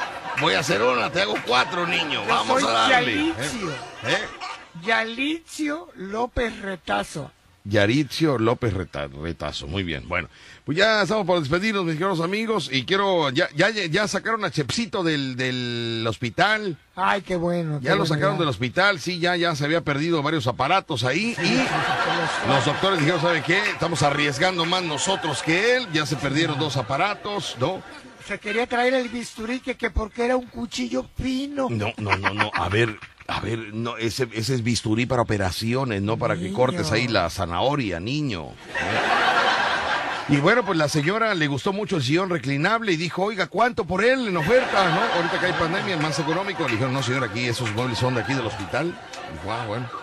Voy a hacer una, te hago cuatro, niño. Yo Vamos soy a darle. Yalitzio. ¿Eh? Yalitzio López Retazo. Yaritzio López Reta- Retazo, muy bien. Bueno, pues ya estamos por despedirnos, mis queridos amigos, y quiero, ya, ya, ya sacaron a Chepsito del, del hospital, Ay, qué bueno. ya lo sacaron del hospital, sí, ya, ya se había perdido varios aparatos ahí, y los doctores dijeron, ¿sabe qué? Estamos arriesgando más nosotros que él, ya se perdieron dos aparatos, ¿no? Se quería traer el bisturí que, que porque era un cuchillo fino. No, no, no, no, a ver, a ver, no, ese, ese es bisturí para operaciones, no para que cortes ahí la zanahoria, niño. ¿eh? Y bueno, pues la señora le gustó mucho el sillón reclinable y dijo, oiga, ¿cuánto por él en oferta? ¿No? Ahorita que hay pandemia, el más económico. Le dijeron, no, señor, aquí esos muebles son de aquí del hospital. Dijo, ah, bueno.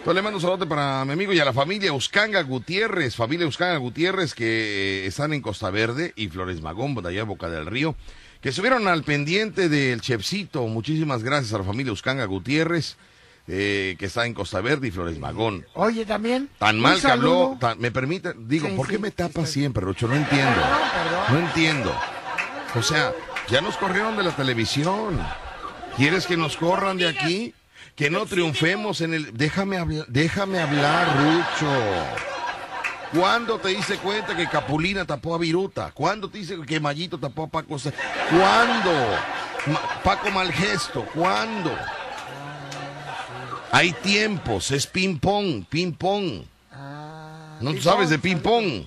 Entonces le mando un saludo para mi amigo y a la familia Uscanga Gutiérrez, familia Uscanga Gutiérrez que eh, están en Costa Verde y Flores Magón, de allá Boca del Río, que estuvieron al pendiente del chefcito. Muchísimas gracias a la familia Uscanga Gutiérrez, eh, que está en Costa Verde y Flores Magón. Oye, también. Tan mal que habló, tan- me permite, digo, Sí, ¿por qué sí, me tapas siempre, Rucho? No entiendo. No entiendo. O sea, ya nos corrieron de la televisión. ¿Quieres que nos corran de aquí? Que no triunfemos en el... Déjame, habla- déjame hablar, Rucho. ¿Cuándo te diste cuenta que Capulina tapó a Viruta? ¿Cuándo te dice que Mayito tapó a Paco? ¿Cuándo? Ma- Paco Malgesto, ¿cuándo? Hay tiempos, es ping-pong, ping-pong. ¿No tú sabes de ping-pong?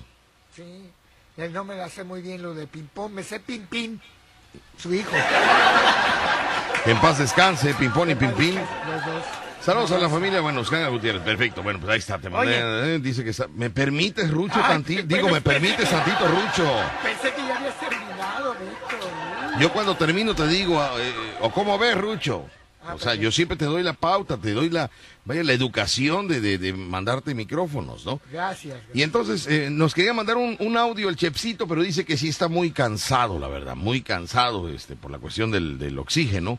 Sí. Él no me la sé muy bien lo de ping-pong. Me sé ping-ping. Su hijo. Que en paz descanse, ping-pong y ping-ping. Saludos a la familia, bueno, Oscar Gutiérrez, perfecto, bueno, pues ahí está, te mandé, eh, dice que está, ¿me permites, Rucho, Ay, tantito? bueno, Digo, ¿me permites tantito, Rucho? Pensé que ya habías terminado, Víctor. Yo cuando termino te digo, ah, eh, o cómo ves, Rucho. Ah, O sea, yo siempre te doy la pauta, te doy la, vaya, la educación de, de, de mandarte micrófonos, ¿no? Gracias. Y entonces eh, nos quería mandar un, un audio el Chepsito, pero dice que sí está muy cansado, la verdad, muy cansado este, por la cuestión del, del oxígeno.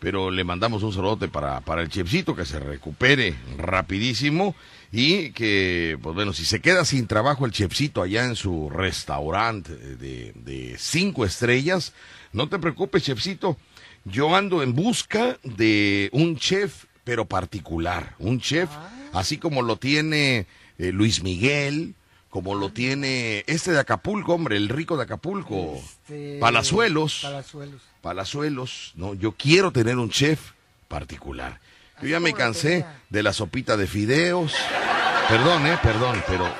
Pero le mandamos un saludote para, para el Chepsito, que se recupere rapidísimo y que, pues bueno, si se queda sin trabajo el Chepsito allá en su restaurante de, de cinco estrellas, no te preocupes, Chepsito. Yo ando en busca de un chef, pero particular, un chef, así como lo tiene eh, Luis Miguel, como lo tiene este de Acapulco, hombre, el rico de Acapulco, Este, Palazuelos. Palazuelos. Palazuelos, no, yo quiero tener un chef particular. Yo ya me cansé de la sopita de fideos. Perdón, eh, perdón, pero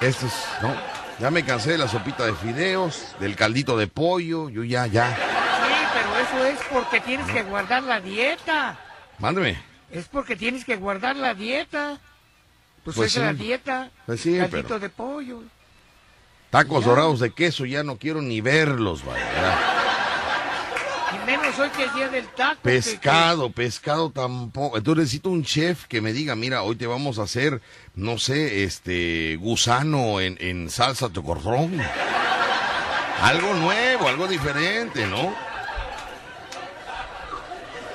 esto es, no, ya me cansé de la sopita de fideos, del caldito de pollo, yo ya, ya. Sí, pero eso es porque tienes que guardar la dieta. Mándeme. Es porque tienes que guardar la dieta. Pues, Pues es la sí. dieta. Pues sí, pero- de pollo. Tacos Ya. dorados de queso, ya no quiero ni verlos, vaya. ya. Y menos hoy que es día del taco. que- Pescado, pescado tampoco. Entonces necesito un chef que me diga, mira, hoy te vamos a hacer, no sé, este, gusano en, en salsa tocorrón. Algo nuevo, algo diferente, ¿no?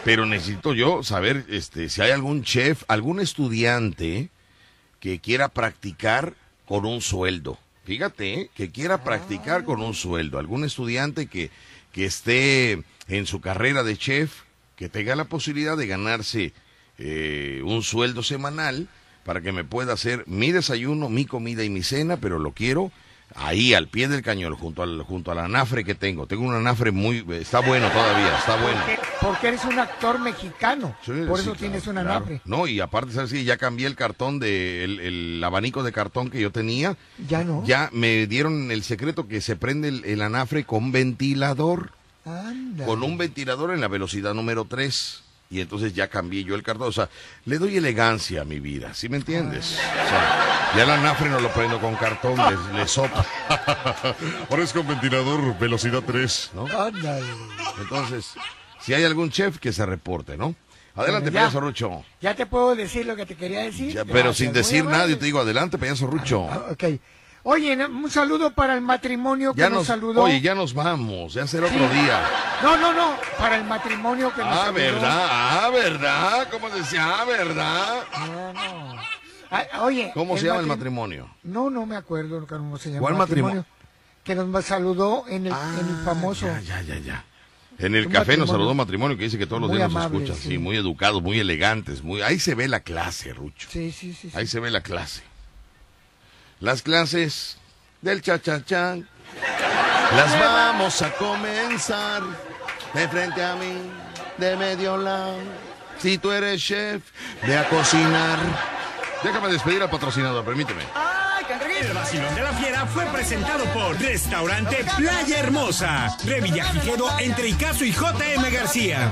Pero necesito yo saber, este, si hay algún chef, algún estudiante que quiera practicar con un sueldo. Fíjate, ¿eh? que quiera practicar con un sueldo. Algún estudiante que, que esté en su carrera de chef, que tenga la posibilidad de ganarse eh, un sueldo semanal para que me pueda hacer mi desayuno, mi comida y mi cena, pero lo quiero ahí al pie del cañón, junto al, junto al anafre que tengo. Tengo un anafre muy, está bueno todavía, está bueno. Porque, porque eres un actor mexicano. Sí, por sí, eso claro, tienes un claro. anafre. No, y aparte, ¿sabes qué? Ya cambié el cartón de, el, el abanico de cartón que yo tenía. Ya no. Ya me dieron el secreto que se prende el, el anafre con ventilador. Anda. Con un ventilador en la velocidad número 3. Y entonces ya cambié yo el cartón. O sea, le doy elegancia a mi vida, ¿sí me entiendes? O sea, ya el anafre no lo prendo con cartón, le, le soplo. Ahora es con ventilador velocidad 3. ¿no? Entonces, si hay algún chef que se reporte, ¿no? Adelante, Bueno, ya. payaso Rucho. Ya te puedo decir lo que te quería decir. Ya, pero Gracias, sin decir nada, yo te digo, adelante, payaso Rucho. Ok. Oye, un saludo para el matrimonio que Ya nos, nos, saludó. oye, ya nos vamos, ya será Sí. otro día. No, no, no, para el matrimonio que nos Ah, saludó. ¿verdad? Ah, ¿verdad? ¿Cómo decía? Ah, ¿verdad? No, no. Ah, oye. ¿Cómo se llama el matri- matrimonio? No, no me acuerdo cómo se llama. ¿Cuál matrimonio? Que nos saludó en el, en el famoso. Ah, Ya, ya, ya. En el café nos saludó matrimonio que dice que todos los Muy días nos amable, escuchan. Sí. sí. muy educados, muy elegantes. muy Ahí se ve la clase, Rucho. Sí, sí, sí. sí. Ahí se ve la clase. Las clases del cha-cha-chan. Las vamos a comenzar de frente a mí, de medio lado. Si tú eres chef, ve a cocinar. Déjame despedir al patrocinador, permíteme. El vacilón de la fiera fue presentado por Restaurante Playa Hermosa, Revillagigedo entre Icazo y JM García.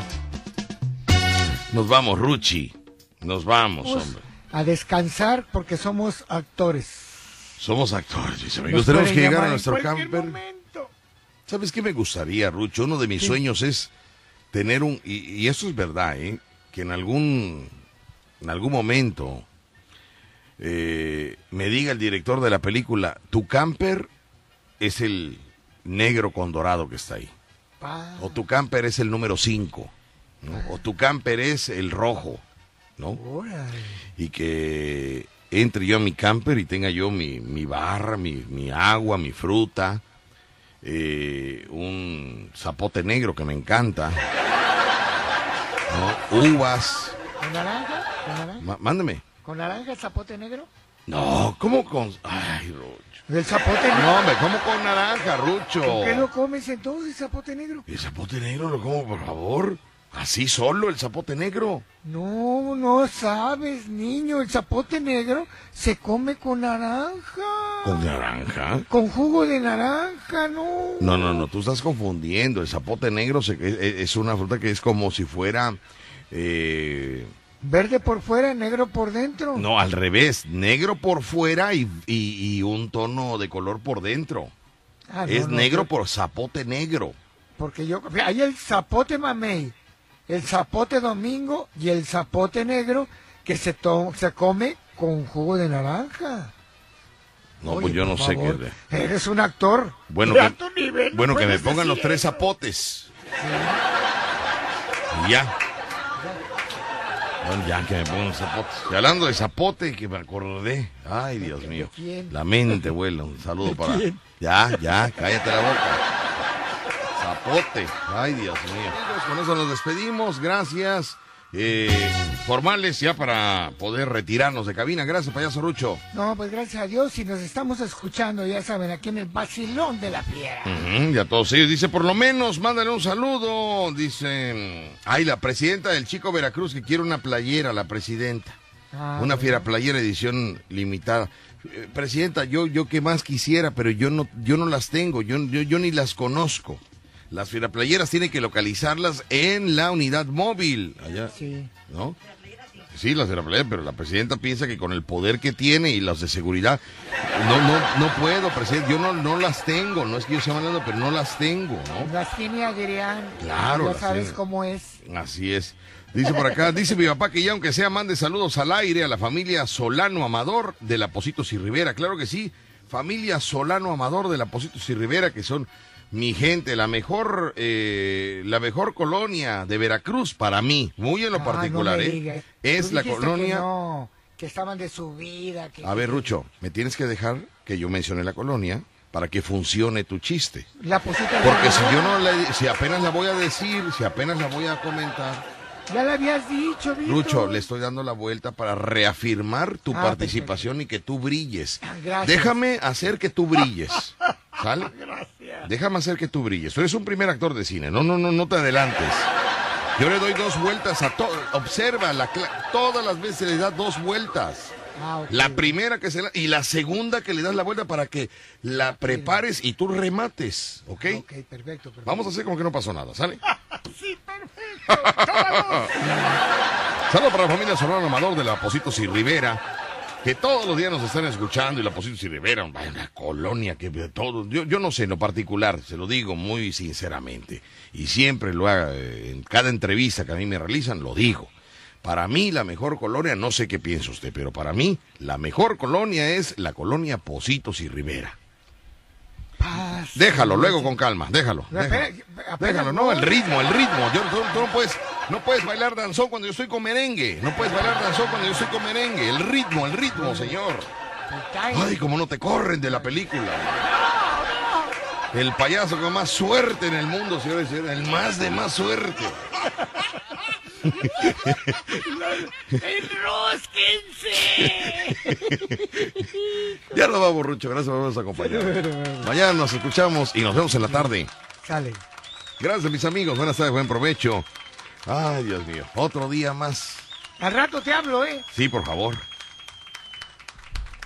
Nos vamos, Ruchi. Nos vamos, hombre. a descansar porque somos actores. Somos actores, mis amigos. Nos Tenemos que llegar a nuestro camper. ¿Sabes qué me gustaría, Rucho? Uno de mis sueños es tener un... Y, y eso es verdad, ¿eh? Que en algún, en algún momento eh, me diga el director de la película, tu camper es el negro con dorado que está ahí. Pa. O tu camper es el número 5. O tu camper es el rojo. ¿No? Y que entre yo a mi camper y tenga yo mi, mi barra, mi, mi agua, mi fruta, eh, un zapote negro que me encanta, ¿no? uvas, ¿Con naranja? ¿Con naranja? Mándeme. ¿Con naranja el zapote negro? No, ¿cómo con...? Ay, Rucho. ¿El zapote negro? No, hombre, ¿cómo con naranja, Rucho? ¿Por qué lo comes entonces, zapote negro? El zapote negro lo como, por favor. Así solo, el zapote negro. No, no sabes, niño. El zapote negro se come con naranja. ¿Con naranja? Con jugo de naranja, no. No, no, no, tú estás confundiendo. El zapote negro se- es, es una fruta que es como si fuera... eh, Verde por fuera, negro por dentro. no, al revés. Negro por fuera y, y- y un tono de color por dentro. Ah, es no, negro por zapote negro. Porque yo, hay el zapote mamey, el zapote domingo y el zapote negro que se, to- se come con jugo de naranja. No, Oye, pues yo no sé favor, qué... Eres un actor. Bueno, que, nivel, bueno, no que me pongan los tres zapotes. Y ya. Bueno, ya que me pongan los zapotes. Y hablando de zapote, que me acordé. Ay, Dios mío. La mente vuela. Un saludo ¿De para. Ya, ya, cállate la boca. Ay, Dios mío. Amigos, con eso nos despedimos. Gracias. Eh, formales ya para poder retirarnos de cabina. Gracias, payaso Rucho. No, pues gracias a Dios y nos estamos escuchando, ya saben, aquí en el Basilón de la Fiera. Ujú, ya todos ellos. Dice, por lo menos, mándale un saludo. Dice, ay, la presidenta del Chico Veracruz que quiere una playera, la presidenta. Ah, una bueno. fiera playera edición limitada. Eh, presidenta, yo, yo qué más quisiera, pero yo no, yo no las tengo, yo, yo, yo ni las conozco. Las firaplayeras tienen que localizarlas en la unidad móvil. Allá. Sí. ¿No? Sí, las firaplayeras, pero la presidenta piensa que con el poder que tiene y las de seguridad, no, no, no puedo, presidente. Yo no, no las tengo. No es que yo sea hablando, pero no las tengo, ¿no? Las tiene Adrián. Claro, Ya sabes tiene. cómo es. Así es. Dice por acá, dice mi papá que ya aunque sea mande saludos al aire a la familia Solano Amador de la Positos y Rivera. Claro que sí, familia Solano Amador de la Positos y Rivera, que son mi gente, la mejor, eh, la mejor colonia de Veracruz para mí, muy en lo Ay, particular, no ¿eh? Es la colonia. Que, no, que estaban de su vida. Que, A ver, Rucho, me tienes que dejar que yo mencione la colonia para que funcione tu chiste. La Porque si yo no la, si apenas la voy a decir, si apenas la voy a comentar, Ya lo habías dicho, Víctor. Lucho, le estoy dando la vuelta para reafirmar tu Ah, participación y que tú brilles. Gracias. Déjame hacer que tú brilles. ¿Sale? Déjame hacer que tú brilles. Tú eres un primer actor de cine. No, no, no, no te adelantes. Yo le doy dos vueltas a todo. Observa, la todas las veces le das dos vueltas. Ah. La primera que se la, y la segunda que le das la vuelta para que la prepares y tú remates, ¿ok? Ok, perfecto, perfecto. Vamos a hacer como que no pasó nada, ¿sale? Sí. Saludos para la familia Solano Amador de la Positos y Rivera, que todos los días nos están escuchando y la Positos y Rivera, una colonia que todo, yo, yo no sé en lo particular, se lo digo muy sinceramente, y siempre lo haga, eh, en cada entrevista que a mí me realizan, lo digo. Para mí la mejor colonia, no sé qué piensa usted, pero para mí la mejor colonia es la colonia Positos y Rivera. Déjalo, luego con calma, déjalo. Déjalo. no, el ritmo, el ritmo. Yo, tú, tú no, puedes, no puedes bailar danzón cuando yo estoy con merengue. No puedes bailar danzón cuando yo estoy con merengue. El ritmo, el ritmo, señor. Ay, como no te corren de la película. El payaso con más suerte en el mundo, señores y señores. El más de más suerte. Ya nos vamos, Rucho. Gracias por habernos acompañado. Mañana nos escuchamos y nos vemos en la tarde. Sale. Gracias, mis amigos. Buenas tardes, buen provecho. Ay, Dios mío. Otro día más. Al rato te hablo, ¿eh? Sí, por favor.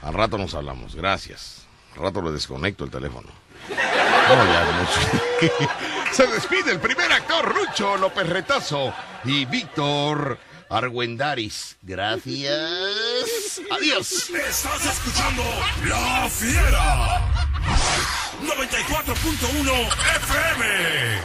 Al rato nos hablamos. Gracias. Al rato le desconecto el teléfono. Se despide el primer actor, Rucho López Retazo y Víctor Argüendaris. Gracias. Adiós. Estás escuchando La Fiera. 94.1 FM.